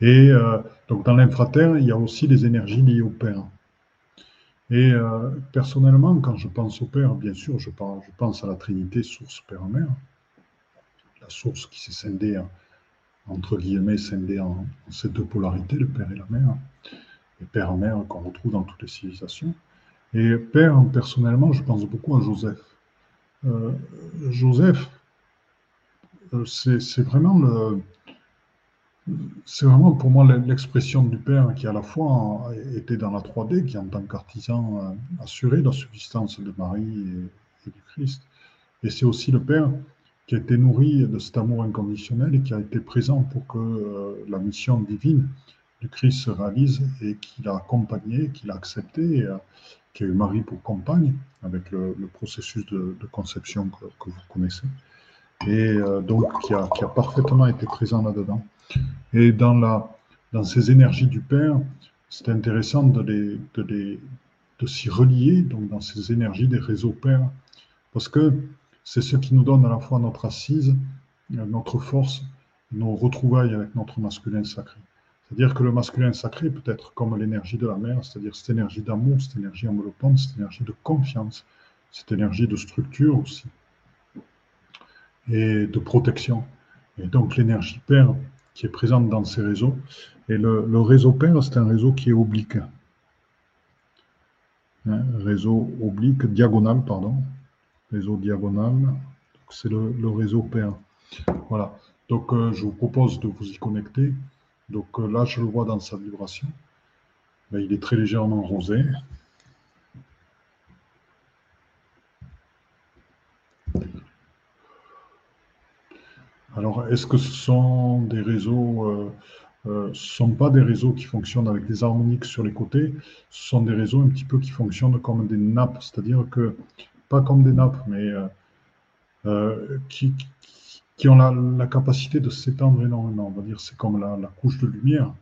Et euh, donc dans l'infraterre, il y a aussi des énergies liées au Père. Et euh, personnellement, quand je pense au Père, bien sûr, je pense, à la Trinité, source Père-Mère, la source qui s'est scindée en entre guillemets, scindés en, ces deux polarités, le père et la mère, et père et mère qu'on retrouve dans toutes les civilisations. Et père, personnellement, je pense beaucoup à Joseph. Euh, Joseph, c'est vraiment le, c'est vraiment pour moi l'expression du Père qui à la fois était dans la 3D, qui en tant qu'artisan euh, assurait la subsistance de Marie et, du Christ. Et c'est aussi le Père qui a été nourri de cet amour inconditionnel et qui a été présent pour que euh, la mission divine du Christ se réalise et qui l'a accompagné, qui l'a accepté, euh, qui a eu Marie pour compagne avec le, processus de, conception que, vous connaissez, et donc a, qui a, parfaitement été présent là-dedans. Et dans, la, dans ces énergies du Père, c'est intéressant de, de, de s'y relier, donc dans ces énergies des réseaux Pères, parce que c'est ce qui nous donne à la fois notre assise, euh, notre force, nos retrouvailles avec notre masculin sacré. C'est-à-dire que le masculin sacré peut être comme l'énergie de la mer, c'est-à-dire cette énergie d'amour, cette énergie enveloppante, cette énergie de confiance, cette énergie de structure aussi, et de protection. Et donc l'énergie père qui est présente dans ces réseaux. Et le, réseau père, c'est un réseau qui est oblique. Hein, réseau oblique, diagonal, pardon, réseau diagonal. C'est le, réseau père. Voilà. Donc, euh, je vous propose de vous y connecter. Donc euh, là, je le vois dans sa vibration. Mais il est très légèrement rosé. Alors, est-ce que ce sont des réseaux euh, ce ne sont pas des réseaux qui fonctionnent avec des harmoniques sur les côtés, ce sont des réseaux un petit peu qui fonctionnent comme des nappes, c'est-à-dire que pas comme des nappes, mais qui, qui, ont la, capacité de s'étendre énormément. On va dire c'est comme la, couche de lumière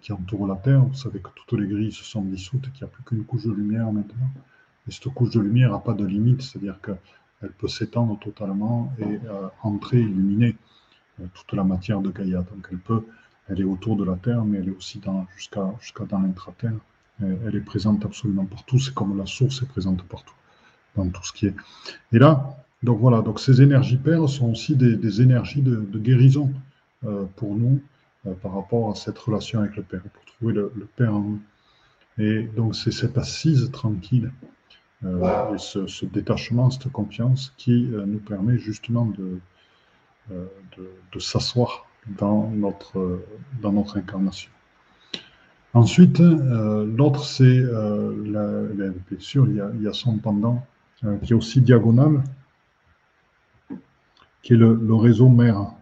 qui entoure la Terre. Vous savez que toutes les grilles se sont dissoutes et qu'il n'y a plus qu'une couche de lumière maintenant. Et cette couche de lumière n'a pas de limite, c'est-à-dire qu'elle peut s'étendre totalement et entrer, illuminer toute la matière de Gaïa. Donc elle peut, elle est autour de la Terre, mais elle est aussi jusqu'à dans l'intraterre. Elle est présente absolument partout. C'est comme la source est présente partout, dans tout ce qui est. Et là, donc voilà, donc ces énergies paires sont aussi des, énergies de, guérison euh, pour nous euh, par rapport à cette relation avec le Père, pour trouver le, Père en nous. Et donc c'est cette assise tranquille euh, et ce, détachement, cette confiance qui nous permet justement de, de, s'asseoir dans notre, dans notre incarnation. Ensuite, euh, l'autre, c'est, euh, bien sûr, il y, a, il y, a, son pendant euh, qui est aussi diagonal, qui est le, le réseau mère.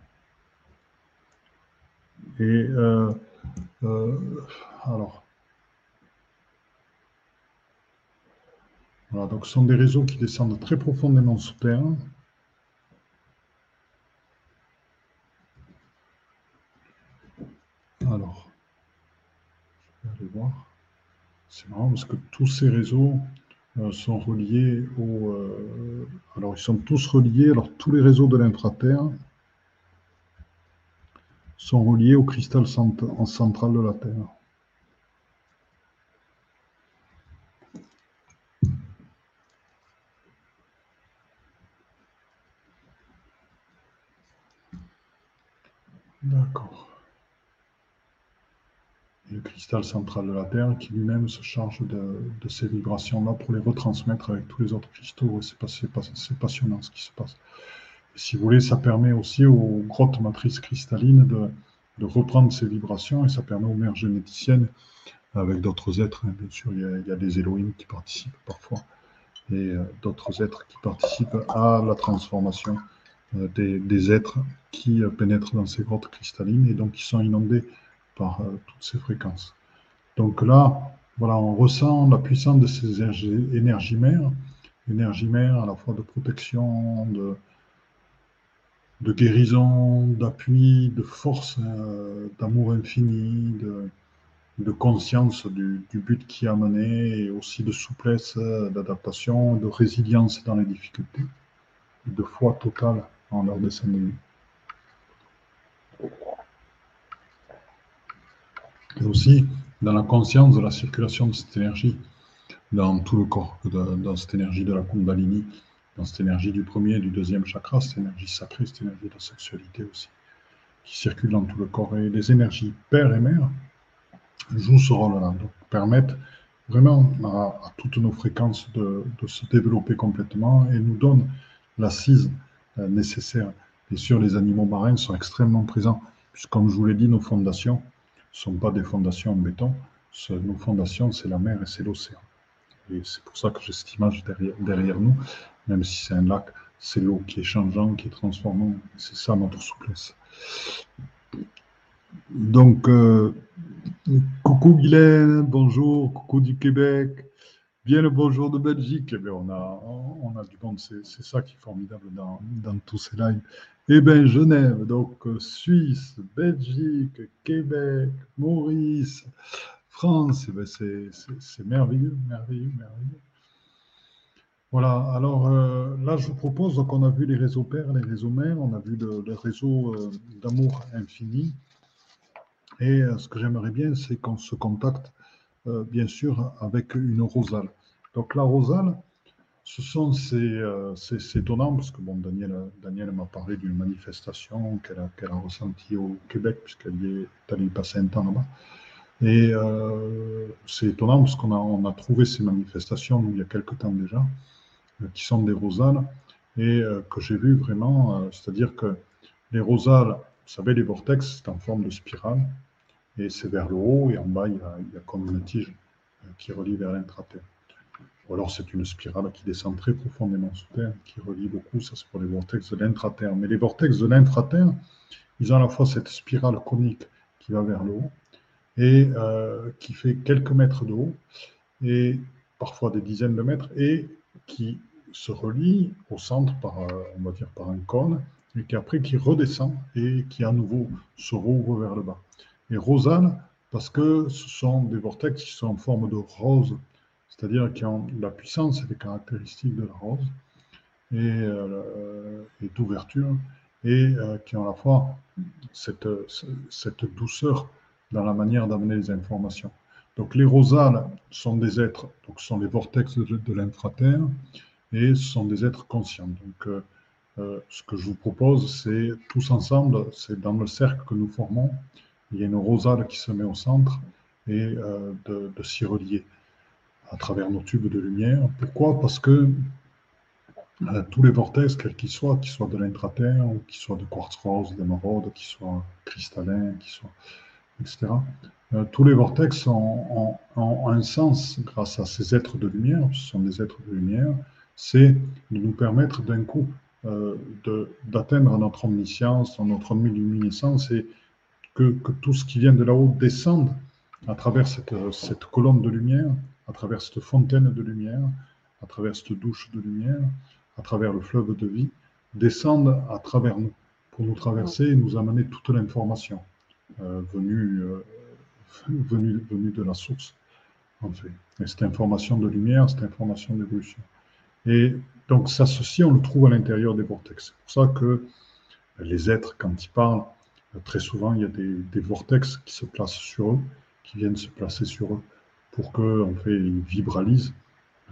Et alors, voilà, donc ce sont des réseaux qui descendent très profondément sous terre. Alors, je vais aller voir. C'est marrant parce que tous ces réseaux euh, sont reliés au. Euh, alors, ils sont tous reliés. Alors, tous les réseaux de l'intraterre sont reliés au cristal central de la Terre. D'accord le cristal central de la Terre qui lui-même se charge de, ces vibrations-là pour les retransmettre avec tous les autres cristaux. C'est passionnant ce qui se passe. si vous voulez, ça permet aussi aux grottes matrices cristallines de, reprendre ces vibrations et ça permet aux mères généticiennes, avec d'autres êtres, hein, bien sûr, il y, a, des Elohim qui participent parfois et euh, d'autres êtres qui participent à la transformation des, des, êtres qui euh, pénètrent dans ces grottes cristallines et donc qui sont inondés par euh, toutes ces fréquences. Donc là, voilà, on ressent la puissance de ces énergies mères, énergies mères à la fois de protection, de, guérison, d'appui, de force, euh, d'amour infini, de, conscience du, but qui a mené, et aussi de souplesse, d'adaptation, de résilience dans les difficultés, de foi totale en leur dessin de et aussi dans la conscience de la circulation de cette énergie dans tout le corps, dans cette énergie de la Kundalini, dans cette énergie du premier et du deuxième chakra, cette énergie sacrée, cette énergie de la sexualité aussi, qui circule dans tout le corps. Et les énergies père et mère jouent ce rôle-là, donc permettent vraiment à, toutes nos fréquences de, se développer complètement et nous donnent l'assise euh, nécessaire. Bien sûr, les animaux marins sont extrêmement présents, puisque comme je vous l'ai dit, nos fondations ne sont pas des fondations en béton. Nos fondations, c'est la mer et c'est l'océan. Et c'est pour ça que j'ai cette image derrière, derrière nous, même si c'est un lac, c'est l'eau qui est changeante, qui est transformante. C'est ça notre souplesse. Donc, euh, coucou Guylaine, bonjour, coucou du Québec, bien le bonjour de Belgique. Eh on, a, du monde, c'est ça qui est formidable dans, tous ces lives. Eh bien, Genève, donc euh, Suisse, Belgique, Québec, Maurice, France, eh c'est merveilleux, merveilleux, merveilleux. Voilà, alors euh, là, je vous propose, donc on a vu les réseaux pères, les réseaux mères, on a vu le, réseau euh, d'amour infini. Et ce que j'aimerais bien, c'est qu'on se contacte, bien sûr, avec une rosale. Donc la rosale, ce sont ces, euh, étonnant parce que bon, Daniel, Daniel m'a parlé d'une manifestation qu'elle a, qu'elle a ressentie au Québec, puisqu'elle y est allée passer un temps là-bas. Et euh, c'est étonnant parce qu'on a, on a trouvé ces manifestations il y a quelque temps déjà, euh, qui sont des rosales, et que j'ai vu vraiment, c'est-à-dire que les rosales, vous savez, les vortex, c'est en forme de spirale, et c'est vers le haut, et en bas, il y a, comme une tige qui relie vers l'intraterre. Ou alors c'est une spirale qui descend très profondément sous terre, qui relie beaucoup, ça c'est pour les vortex de l'intraterre. Mais les vortex de l'intraterre, ils ont à la fois cette spirale conique qui va vers le haut, et euh, qui fait quelques mètres de haut, et parfois des dizaines de mètres, et qui se relie au centre par, on va dire, par un cône, et qui après qui redescend et qui à nouveau se rouvre vers le bas. Et rosal, parce que ce sont des vortex qui sont en forme de rose, c'est-à-dire qui ont la puissance et les caractéristiques de la rose et, euh, d'ouverture, et euh, qui ont à la fois cette, douceur dans la manière d'amener les informations. Donc les rosales sont des êtres, donc sont les vortex de, de l'infraterre, et ce sont des êtres conscients. Donc euh, ce que je vous propose, c'est tous ensemble, c'est dans le cercle que nous formons, il y a une rosale qui se met au centre et euh, de, s'y relier à travers nos tubes de lumière. Pourquoi? Parce que euh, tous les vortex, quels qu'ils soient, qu'ils soient de l'intraterre, qu'ils soient de quartz rose, d'émeraude, qu'ils soient cristallins, qu'ils soient, etc., tous les vortex ont, ont, un sens grâce à ces êtres de lumière, ce sont des êtres de lumière, c'est de nous permettre d'un coup euh, d'atteindre notre omniscience, notre luminescence et que, tout ce qui vient de là-haut descende à travers cette, cette, colonne de lumière, à travers cette fontaine de lumière, à travers cette douche de lumière, à travers le fleuve de vie, descende à travers nous pour nous traverser et nous amener toute l'information euh, venue, euh, venue, venue de la source, en fait. Et cette information de lumière, cette information d'évolution. Et donc ça, ceci, on le trouve à l'intérieur des vortex. C'est pour ça que les êtres, quand ils parlent, très souvent, il y a des, vortex qui se placent sur eux, qui viennent se placer sur eux, pour qu'en fait, ils vibralisent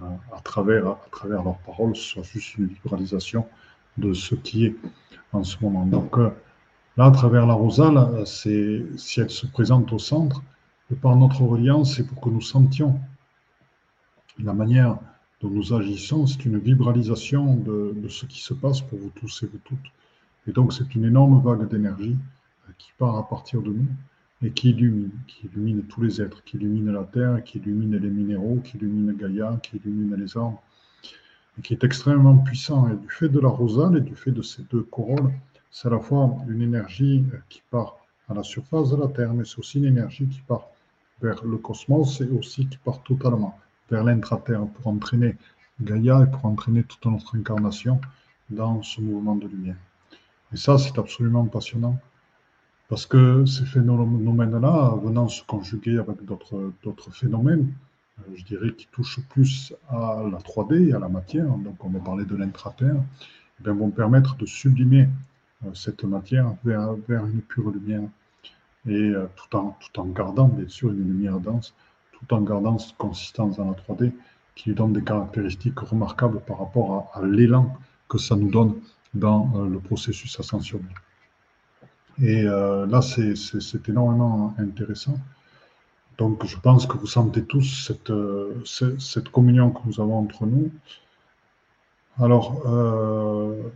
hein, à, travers, à travers leurs paroles, ce soit juste une vibralisation de ce qui est en ce moment. Donc euh, là, à travers la rosale, si elle se présente au centre, et par notre reliance, c'est pour que nous sentions la manière dont nous agissons, c'est une vibralisation de, ce qui se passe pour vous tous et vous toutes. Et donc c'est une énorme vague d'énergie qui part à partir de nous et qui illumine, qui illumine tous les êtres, qui illumine la Terre, qui illumine les minéraux, qui illumine Gaïa, qui illumine les arbres, et qui est extrêmement puissant. Et du fait de la rosale et du fait de ces deux corolles, c'est à la fois une énergie qui part à la surface de la Terre, mais c'est aussi une énergie qui part vers le cosmos et aussi qui part totalement vers l'intraterre pour entraîner Gaïa et pour entraîner toute notre incarnation dans ce mouvement de lumière. Et ça, c'est absolument passionnant parce que ces phénomènes-là, venant se conjuguer avec d'autres phénomènes, euh, je dirais, qui touchent plus à la 3D, à la matière, donc on va parler de l'intraterre, eh vont permettre de sublimer euh, cette matière vers, une pure lumière, et euh, tout, en, tout en gardant bien sûr une lumière dense tout en gardant cette consistance dans la 3D qui lui donne des caractéristiques remarquables par rapport à, l'élan que ça nous donne dans le processus ascensionnel. Et euh, là, c'est énormément intéressant. Donc, je pense que vous sentez tous cette, euh, cette communion que nous avons entre nous. Alors,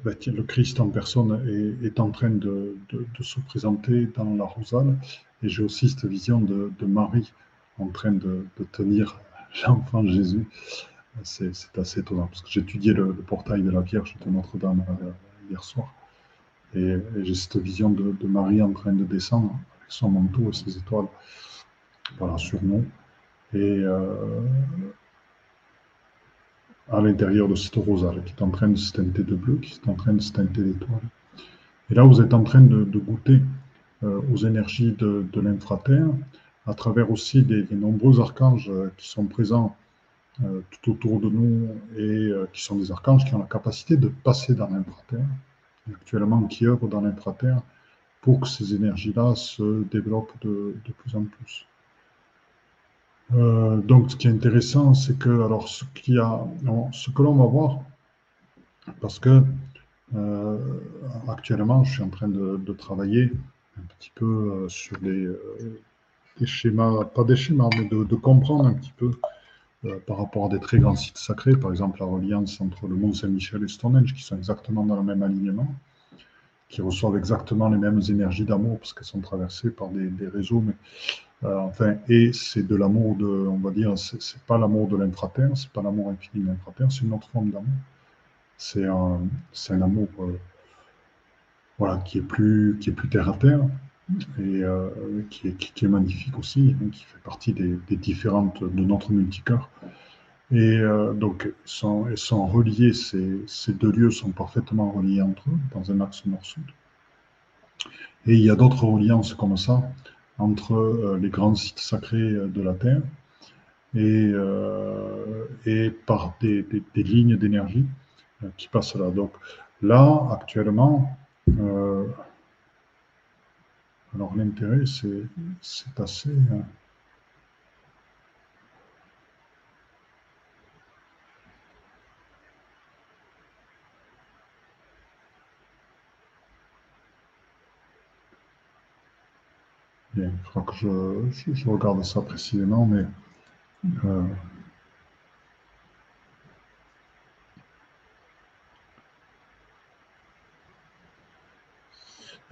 ben, le Christ en personne est, en train de, se présenter dans la Rosale, et j'ai aussi cette vision de, de Marie en train de, tenir l'enfant Jésus. C'est assez étonnant, parce que j'ai étudié le, portail de la Vierge de Notre-Dame euh, hier soir, et, j'ai cette vision de, Marie en train de descendre avec son manteau et ses étoiles voilà, sur nous. Et euh, à l'intérieur de cette rosale qui est en train de se teinter de bleu, qui est en train de se teinter d'étoiles. Et là, vous êtes en train de, goûter euh, aux énergies de, de l'infraterre, à travers aussi des, nombreux archanges euh, qui sont présents tout autour de nous et qui sont des archanges qui ont la capacité de passer dans l'infraterre, actuellement qui œuvrent dans l'infraterre pour que ces énergies-là se développent de, plus en plus. donc, ce qui est intéressant, c'est que, alors, ce, a, ce que l'on va voir, parce que actuellement, je suis en train de, de travailler un petit peu sur les, des schémas, pas des schémas, mais de, comprendre un petit peu euh, par rapport à des très grands sites sacrés, par exemple la reliance entre le Mont Saint-Michel et Stonehenge, qui sont exactement dans le même alignement, qui reçoivent exactement les mêmes énergies d'amour, parce qu'elles sont traversées par des, réseaux, mais euh, enfin, et c'est de l'amour de, on va dire, c'est pas l'amour de l'intraterre, c'est pas l'amour infini de l'intraterre, c'est une autre forme d'amour. C'est un, un amour, euh, voilà, qui est plus, qui est plus terre à terre, et euh, qui, est, magnifique aussi, hein, qui fait partie des, différentes de notre multicœur. Et donc, sont, sont reliés, ces, ces, deux lieux sont parfaitement reliés entre eux dans un axe nord-sud. Et il y a d'autres reliances comme ça entre les grands sites sacrés de la Terre et, et par des, des lignes d'énergie qui passent là. Donc là, actuellement, alors l'intérêt, c'est assez... Hein. Bien, il faudra que je, regarde ça précisément, mais euh,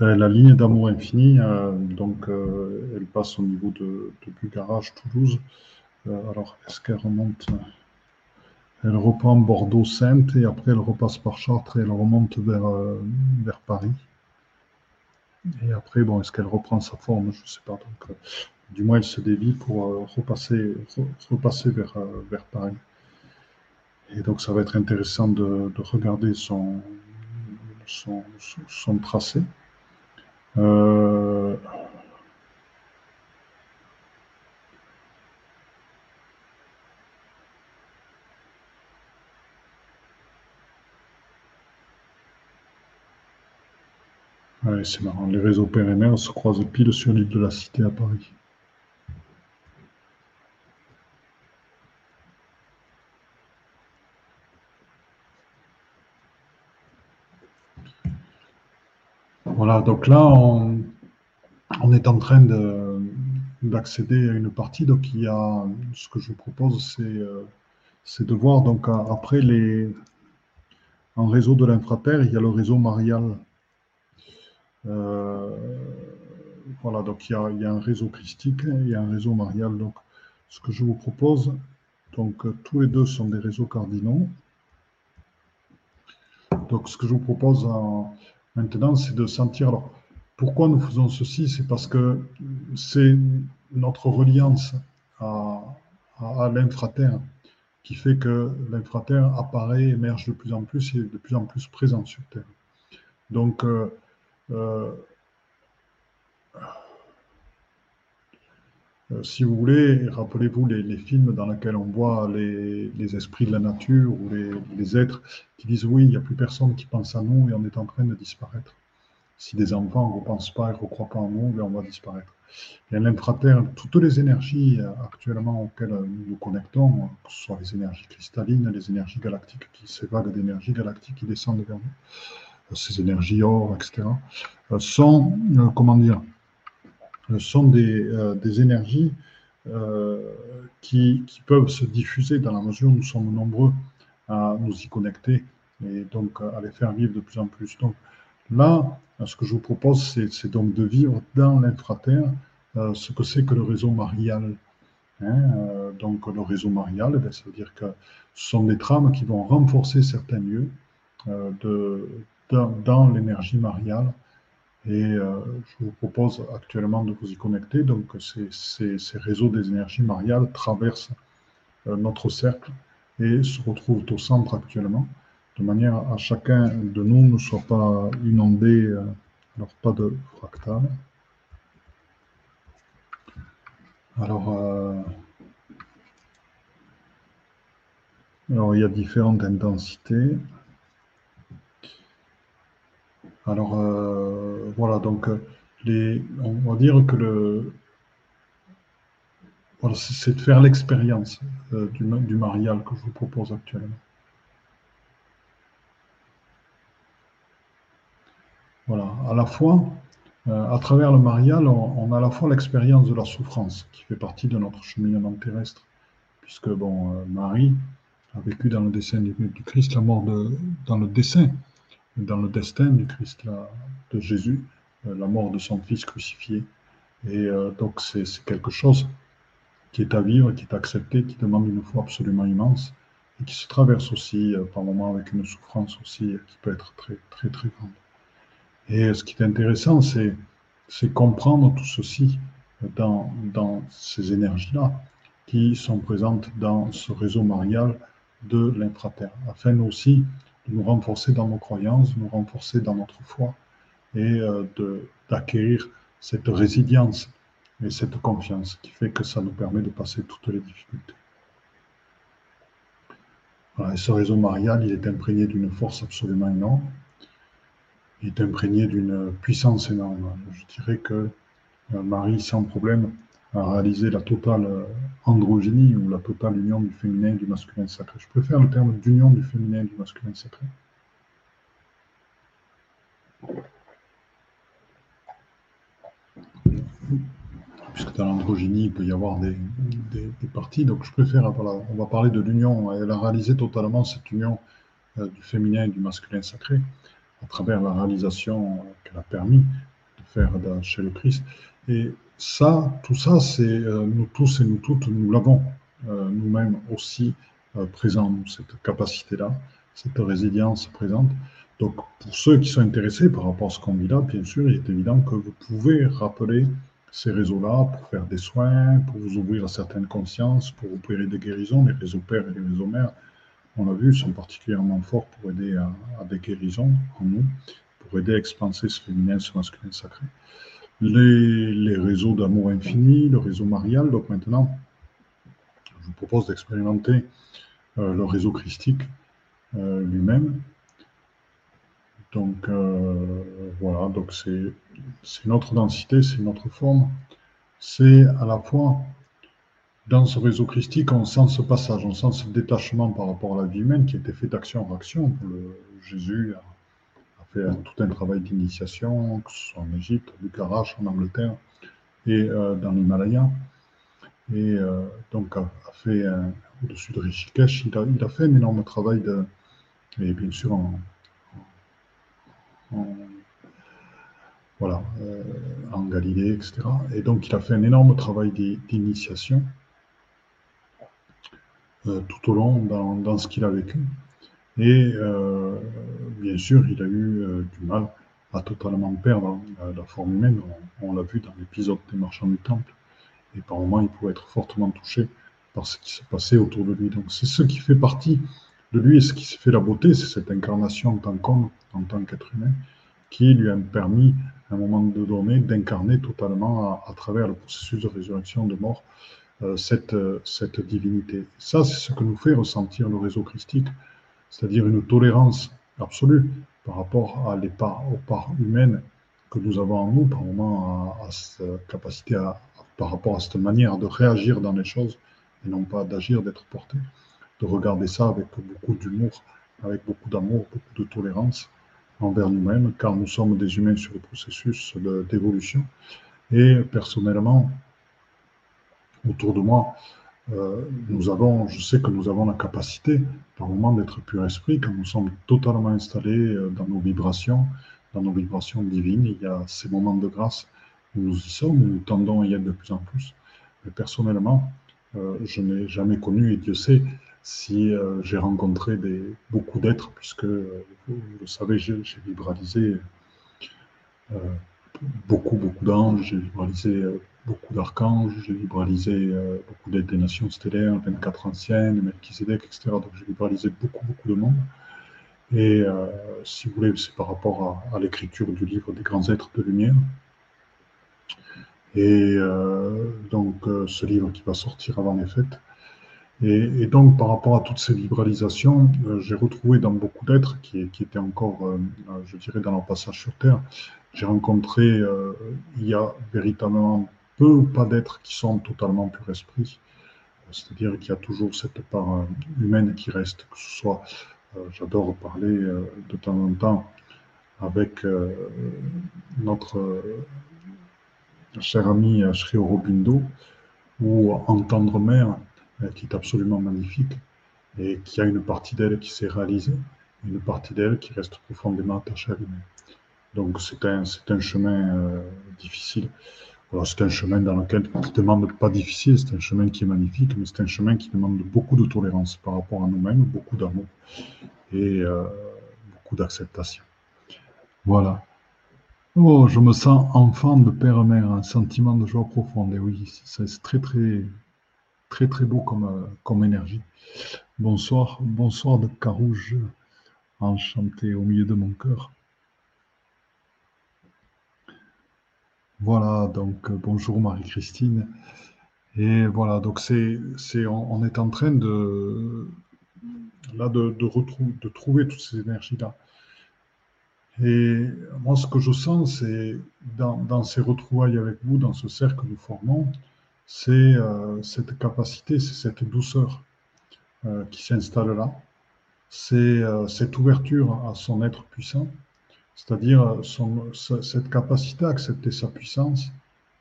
la ligne d'amour infini, euh, donc euh, elle passe au niveau de, de Garage, Toulouse. alors, est-ce qu'elle remonte? Elle reprend Bordeaux-Sainte et après elle repasse par Chartres et elle remonte vers, vers Paris. Et après, bon, est-ce qu'elle reprend sa forme? Je ne sais pas. Donc, du moins, elle se dévie pour repasser, repasser vers, vers Paris. Et donc, ça va être intéressant de, regarder son, son tracé. Euh, c'est marrant. Les réseaux pérennaires se croisent pile sur l'île de la Cité à Paris. Voilà, donc là, on, est en train d'accéder à une partie. Donc, il y a, ce que je vous propose, c'est euh, de voir, donc, après les, en réseau de l'infraterre, il y a le réseau marial. Euh, voilà, donc il y, a, il y, a, un réseau christique et un réseau marial. Donc, ce que je vous propose, donc tous les deux sont des réseaux cardinaux. Donc, ce que je vous propose Maintenant, c'est de sentir. Alors, pourquoi nous faisons ceci? C'est parce que c'est notre reliance à, à, l'infraterre qui fait que l'infraterre apparaît, émerge de plus en plus et est de plus en plus présent sur Terre. Donc, euh, euh, si vous voulez, rappelez-vous les, films dans lesquels on voit les, esprits de la nature ou les, êtres qui disent oui, il n'y a plus personne qui pense à nous et on est en train de disparaître. Si des enfants ne repensent pas et ne recroient pas en nous, ben, on va disparaître. Et l'infraterre, toutes les énergies euh, actuellement auxquelles nous nous connectons, que ce soit les énergies cristallines, les énergies galactiques, qui, ces vagues d'énergie galactique qui descendent vers nous, euh, ces énergies or, etc., sont, comment dire, sont des, euh, énergies euh, qui, peuvent se diffuser dans la mesure où nous sommes nombreux à nous y connecter et donc à les faire vivre de plus en plus. Donc là, ce que je vous propose, c'est donc de vivre dans l'infraterre euh, ce que c'est que le réseau marial. Hein, donc le réseau marial, eh ça veut dire que ce sont des trames qui vont renforcer certains lieux dans l'énergie mariale et euh, je vous propose actuellement de vous y connecter. Donc, ces, réseaux des énergies mariales traversent euh, notre cercle et se retrouvent au centre actuellement, de manière à chacun de nous ne soit pas inondé, euh, alors pas de fractal. Alors, alors, il y a différentes intensités. Alors, euh, voilà, donc, euh, on va dire que le. C'est de faire l'expérience euh, du, marial que je vous propose actuellement. Voilà, à la fois, à travers le marial, on, a à la fois l'expérience de la souffrance qui fait partie de notre cheminement terrestre, puisque, bon, Marie a vécu dans le dessin du, Christ la mort dans le dessin dans le destin du Christ, de Jésus, euh, la mort de son Fils crucifié. Et euh, donc c'est quelque chose qui est à vivre, qui est accepté, qui demande une foi absolument immense et qui se traverse aussi euh, par moments avec une souffrance aussi qui peut être très très très grande. Et ce qui est intéressant, c'est comprendre tout ceci dans, dans ces énergies-là. qui sont présentes dans ce réseau marial de l'intraterre, afin aussi de nous renforcer dans nos croyances, de nous renforcer dans notre foi et euh, d'acquérir cette résilience et cette confiance qui fait que ça nous permet de passer toutes les difficultés. ce réseau marial, il est imprégné d'une force absolument énorme. Il est imprégné d'une puissance énorme. Je dirais que euh, Marie, sans problème, a réalisé la totale euh, androgynie ou la totale union du féminin et du masculin sacré. Je préfère le terme d'union du féminin et du masculin sacré. Puisque dans l'androgynie, il peut y avoir des, parties. Donc je préfère, on va parler de l'union. Elle a réalisé totalement cette union euh, du féminin et du masculin sacré à travers la réalisation qu'elle a permis de faire chez le Christ. Et ça, tout ça, c'est euh, nous tous et nous toutes, nous l'avons euh, nous-mêmes aussi euh, présent, cette capacité-là, cette résilience présente. Donc, pour ceux qui sont intéressés par rapport à ce qu'on vit là, bien sûr, il est évident que vous pouvez rappeler ces réseaux-là pour faire des soins, pour vous ouvrir à certaines consciences, pour opérer des guérisons. Les réseaux pères et les réseaux mères, on l'a vu, sont particulièrement forts pour aider à, à, des guérisons en nous, pour aider à expanser ce féminin, ce masculin sacré les, réseaux d'amour infini, le réseau marial. Donc maintenant, je vous propose d'expérimenter euh, le réseau christique euh, lui-même. Donc euh, voilà, donc c'est une autre densité, c'est une autre forme. C'est à la fois dans ce réseau christique, on sent ce passage, on sent ce détachement par rapport à la vie humaine qui été fait d'action en action. Pour Jésus fait tout un travail d'initiation, que ce soit en Égypte, à Bucarach, en Angleterre et euh, dans l'Himalaya. Et euh, donc, a, fait au-dessus de Rishikesh, il a, a, fait un énorme travail de. Et bien sûr, en, voilà, euh, en Galilée, etc. Et donc, il a fait un énorme travail d'initiation tout au long dans ce qu'il a vécu. Et euh, bien sûr, il a eu euh, du mal à totalement perdre euh, la forme humaine. On, l'a vu dans l'épisode des marchands du temple. Et par moments, il pouvait être fortement touché par ce qui se passait autour de lui. Donc c'est ce qui fait partie de lui et ce qui fait la beauté, c'est cette incarnation en tant qu'homme, en tant qu'être humain, qui lui a permis, à un moment donné, d'incarner totalement à, travers le processus de résurrection, de mort, cette, cette divinité. Ça, c'est ce que nous fait ressentir le réseau christique c'est-à-dire une tolérance absolue par rapport à les parts, aux parts humaines que nous avons en nous, par moment à, cette capacité à, par rapport à cette manière de réagir dans les choses et non pas d'agir, d'être porté, de regarder ça avec beaucoup d'humour, avec beaucoup d'amour, beaucoup de tolérance envers nous-mêmes, car nous sommes des humains sur le processus d'évolution. Et personnellement, autour de moi, euh, nous avons, je sais que nous avons la capacité, par moment, d'être pur esprit, quand nous sommes totalement installés euh, dans nos vibrations, dans nos vibrations divines. Il y a ces moments de grâce où nous y sommes, où nous tendons à y être de plus en plus. Mais personnellement, euh, je n'ai jamais connu, et Dieu sait, si j'ai rencontré beaucoup d'êtres, puisque, vous le savez, j'ai vibralisé beaucoup, beaucoup d'anges, j'ai vibralisé beaucoup d'archanges, j'ai libralisé euh, beaucoup d'aides des nations stellaires, 24 anciennes, Melchizedek, etc. Donc j'ai libralisé beaucoup, beaucoup de monde. Et euh, si vous voulez, c'est par rapport à, l'écriture du livre des grands êtres de lumière. Et euh, donc ce livre qui va sortir avant les fêtes. Et, donc par rapport à toutes ces libralisations, j'ai retrouvé dans beaucoup d'êtres qui, qui, étaient encore, je dirais, dans leur passage sur Terre, j'ai rencontré, il y a véritablement peu ou pas d'êtres qui sont totalement pur esprit. C'est-à-dire qu'il y a toujours cette part euh, humaine qui reste, que ce soit, euh, j'adore parler euh, de temps en temps avec notre cher ami Sri Aurobindo, ou Entendre Mère, qui est absolument magnifique, et qui a une partie d'elle qui s'est réalisée, une partie d'elle qui reste profondément attachée à lui-même. Donc c'est un, un chemin difficile c'est un chemin dans lequel, qui demande pas difficile, c'est un chemin qui est magnifique, mais c'est un chemin qui demande beaucoup de tolérance par rapport à nous-mêmes, beaucoup d'amour et euh, beaucoup d'acceptation. Voilà. Oh, je me sens enfant de père-mère, un sentiment de joie profonde. Et oui, c'est très, très, très très beau comme, comme énergie. Bonsoir, bonsoir de Carouge, enchanté au milieu de mon cœur. Voilà, donc bonjour Marie-Christine. Et voilà, donc c'est, on, est en train de, là, de, de, de trouver toutes ces énergies-là. Et moi, ce que je sens, c'est dans, ces retrouvailles avec vous, dans ce cercle que nous formons, c'est euh, cette capacité, c'est cette douceur euh, qui s'installe là. C'est euh, cette ouverture à son être puissant, c'est-à-dire cette capacité à accepter sa puissance,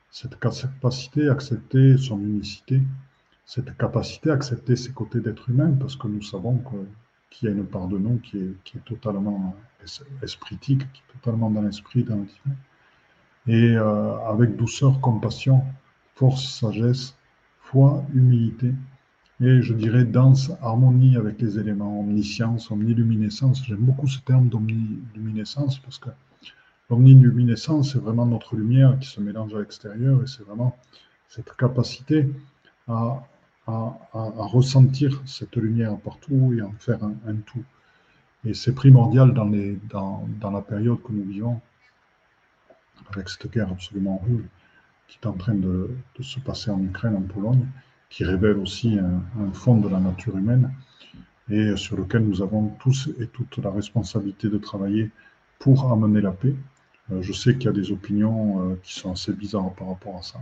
cette capacité à accepter son unicité, cette capacité à accepter ses côtés d'être humain, parce que nous savons qu'il y a une part de nous qui est, qui est totalement espritique, qui est totalement dans l'esprit, dans le divin. Et euh, avec douceur, compassion, force, sagesse, foi, humilité, et je dirais danse, harmonie avec les éléments, omniscience, omniluminescence. J'aime beaucoup ce terme d'omniluminescence parce que l'omniluminescence, c'est vraiment notre lumière qui se mélange à l'extérieur et c'est vraiment cette capacité à, à, ressentir cette lumière partout et en faire un, tout. Et c'est primordial dans, les, dans, dans, la période que nous vivons, avec cette guerre absolument horrible qui est en train de se passer en Ukraine, en Pologne, qui révèle aussi un, fond de la nature humaine et sur lequel nous avons tous et toute la responsabilité de travailler pour amener la paix. Euh, je sais qu'il y a des opinions euh, qui sont assez bizarres par rapport à ça.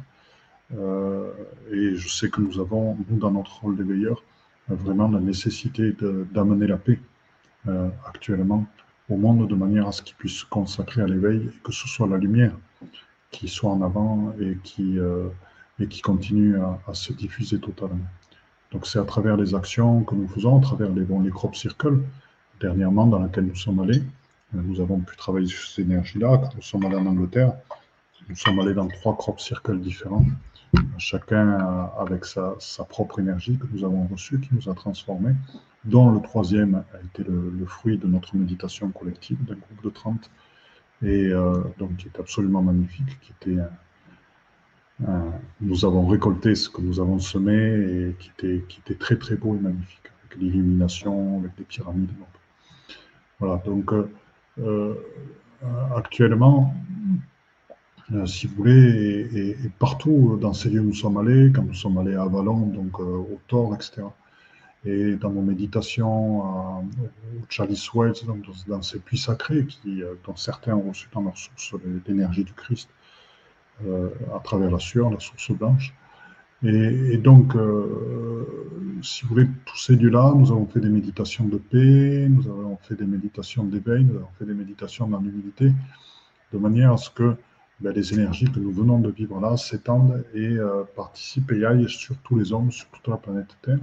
Euh, et je sais que nous avons, nous, dans notre rôle d'éveilleur, vraiment la nécessité d'amener la paix actuellement au monde de manière à ce qu'il puisse se consacrer à l'éveil et que ce soit la lumière qui soit en avant et qui, et qui continue à, se diffuser totalement. Donc c'est à travers les actions que nous faisons, à travers les, bon, les crop circles, dernièrement dans laquelle nous sommes allés. Euh, nous avons pu travailler sur ces énergies-là. Quand nous sommes allés en Angleterre, nous sommes allés dans trois crop circles différents, chacun avec sa, sa propre énergie que nous avons reçue, qui nous a transformés dont le troisième a été le, fruit de notre méditation collective d'un groupe de 30, et euh, donc qui est absolument magnifique, qui était nous avons récolté ce que nous avons semé et qui était, très très beau et magnifique, avec l'illumination, avec des pyramides. Voilà, donc euh, euh, actuellement, si vous voulez, et, partout dans ces lieux où nous sommes allés, quand nous sommes allés à Avalon, donc au Thor, etc., et dans nos méditations euh, au Chalice Wells, dans, ces puits sacrés qui, euh, dont certains ont reçu dans leur source l'énergie du Christ euh, à travers la sueur, la source blanche. Et, donc, si vous voulez, tous ces lieux-là, nous avons fait des méditations de paix, nous avons fait des méditations d'éveil, nous avons fait des méditations dans l'humilité, de manière à ce que ben, les énergies que nous venons de vivre là s'étendent et participent et aillent sur tous les hommes, sur toute la planète Terre,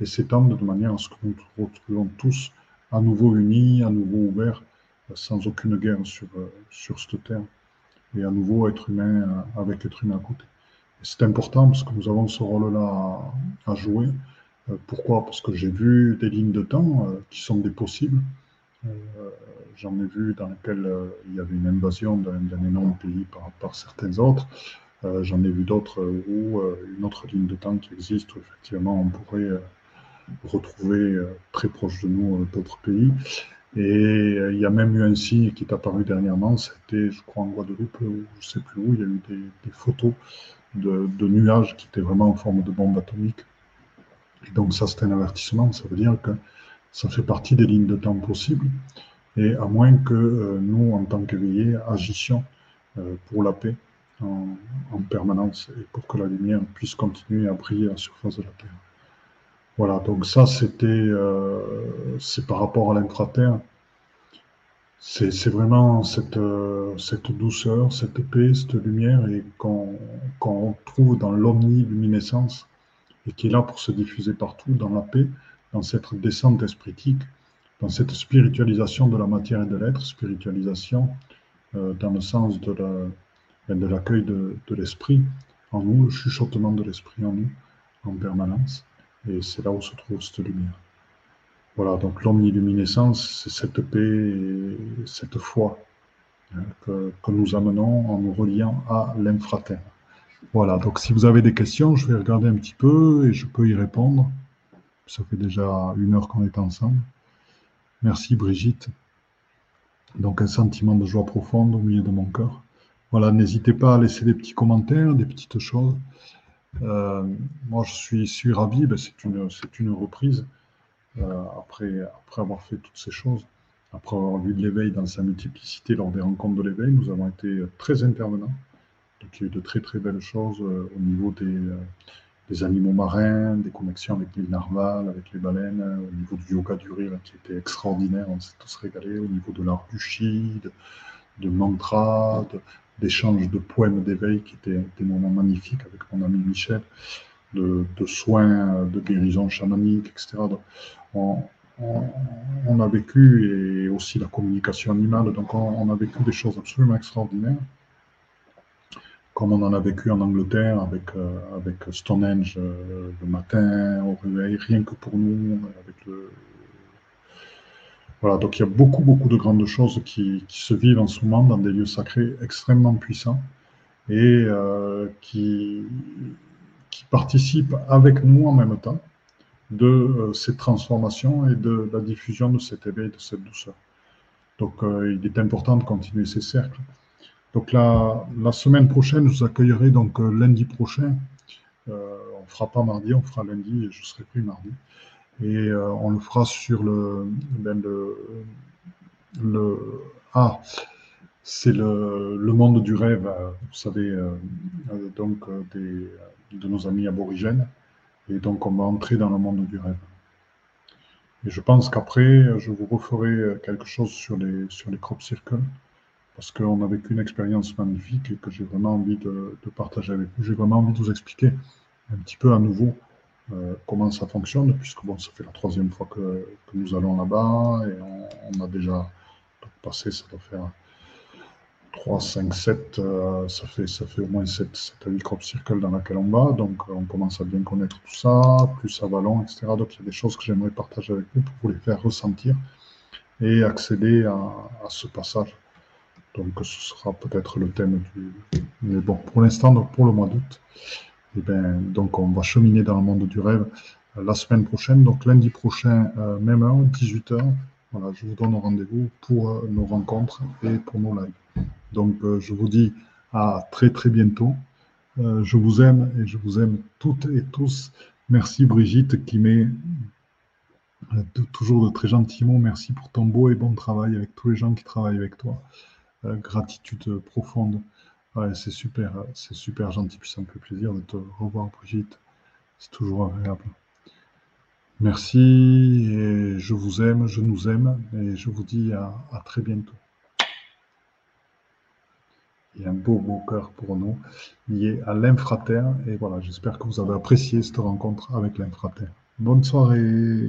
et s'étendre de manière à ce que nous nous retrouvions tous à nouveau unis, à nouveau ouverts, sans aucune guerre sur, euh, sur cette terre, et à nouveau être humain euh, avec être humain à côté. C'est important parce que nous avons ce rôle-là à, jouer. Euh, pourquoi? Parce que j'ai vu des lignes de temps qui sont des possibles. J'en ai vu dans lesquelles il y avait une invasion d'un énorme pays par, par certains autres. J'en ai vu d'autres où une autre ligne de temps qui existe, où effectivement on pourrait retrouver euh, très proche de nous euh, d'autres pays. Et euh, il y a même eu un signe qui est apparu dernièrement, c'était, je crois, en Guadeloupe, ou je ne sais plus où, il y a eu des, photos de, nuages qui étaient vraiment en forme de bombes atomiques. Et donc ça, c'est un avertissement, ça veut dire que ça fait partie des lignes de temps possibles, et à moins que nous, en tant qu'éveillés, agissions pour la paix en, en, permanence et pour que la lumière puisse continuer à briller à la surface de la Terre. Voilà, donc ça, c'était, euh, c'est par rapport à l'intraterre. C'est vraiment cette, euh, cette douceur, cette paix, cette lumière et qu'on trouve dans l'omniluminescence et qui est là pour se diffuser partout dans la paix, dans cette descente espritique, dans cette spiritualisation de la matière et de l'être, spiritualisation euh, dans le sens de l'accueil la, de, de l'esprit en nous, le chuchotement de l'esprit en nous en permanence. Et c'est là où se trouve cette lumière. Voilà, donc l'omniluminescence, c'est cette paix et cette foi hein, que, nous amenons en nous reliant à l'infraterre. Voilà, donc si vous avez des questions, je vais regarder un petit peu et je peux y répondre. Ça fait déjà une heure qu'on est ensemble. Merci Brigitte. Donc un sentiment de joie profonde au milieu de mon cœur. Voilà, n'hésitez pas à laisser des petits commentaires, des petites choses. Euh, moi, je suis, ravi, ben, c'est une, reprise euh, après, avoir fait toutes ces choses. Après avoir vu de l'éveil dans sa multiplicité lors des rencontres de l'éveil, nous avons été très intervenants. Donc il y a eu de très très belles choses euh, au niveau des, animaux marins, des connexions avec l'île Narval, avec les baleines, au niveau du yoga du rire qui était extraordinaire, on s'est tous régalés, au niveau de l'art du chi, de, de mantra, d'échanges de poèmes d'éveil qui étaient des moments magnifiques avec mon ami Michel, de, soins, de guérison chamanique, etc. on, a vécu, et aussi la communication animale, donc on, a vécu des choses absolument extraordinaires, comme on en a vécu en Angleterre avec, euh, avec Stonehenge euh, le matin au réveil, rien que pour nous, avec le, voilà, donc il y a beaucoup, beaucoup de grandes choses qui, se vivent en ce moment dans des lieux sacrés extrêmement puissants et euh, qui, participent avec nous en même temps de euh, ces transformations et de la diffusion de cet éveil, de cette douceur. Donc euh, il est important de continuer ces cercles. Donc la, la semaine prochaine, je vous accueillerai donc lundi prochain. on ne fera pas mardi, on fera lundi et je serai pris mardi et euh, on le fera sur le, ben ah, c'est le, monde du rêve, euh, vous savez, euh, donc des, de nos amis aborigènes, et donc on va entrer dans le monde du rêve. Et je pense qu'après, je vous referai quelque chose sur les, sur les crop circles, parce qu'on a vécu une expérience magnifique et que j'ai vraiment envie de partager avec vous. J'ai vraiment envie de vous expliquer un petit peu à nouveau euh, comment ça fonctionne, puisque bon, ça fait la troisième fois que, nous allons là-bas et on, a déjà passé, ça doit faire 3, 5, 7, ça, fait, ça fait au moins 7, 7 à 8 crop circles dans laquelle on va, donc on commence à bien connaître tout ça, plus à ballon, etc. Donc il y a des choses que j'aimerais partager avec vous pour vous les faire ressentir et accéder à, à ce passage. Donc ce sera peut-être le thème du... Mais bon, pour l'instant, donc pour le mois d'août, eh ben, donc, on va cheminer dans le monde du rêve euh, la semaine prochaine. Donc, lundi prochain, euh, même heure, 18h. Voilà, je vous donne rendez-vous pour euh, nos rencontres et pour nos lives. Donc, je vous dis à très, très bientôt. je vous aime et je vous aime toutes et tous. Merci Brigitte qui met toujours de très gentils mots. Merci pour ton beau et bon travail avec tous les gens qui travaillent avec toi. gratitude profonde c'est super, c'est super gentil, puis ça me fait plaisir de te revoir, Brigitte. C'est toujours agréable. Merci, et je vous aime, je nous aime, et je vous dis à, très bientôt. Il y a un beau, beau cœur pour nous, lié à l'infrater, et voilà, j'espère que vous avez apprécié cette rencontre avec l'infrater. Bonne soirée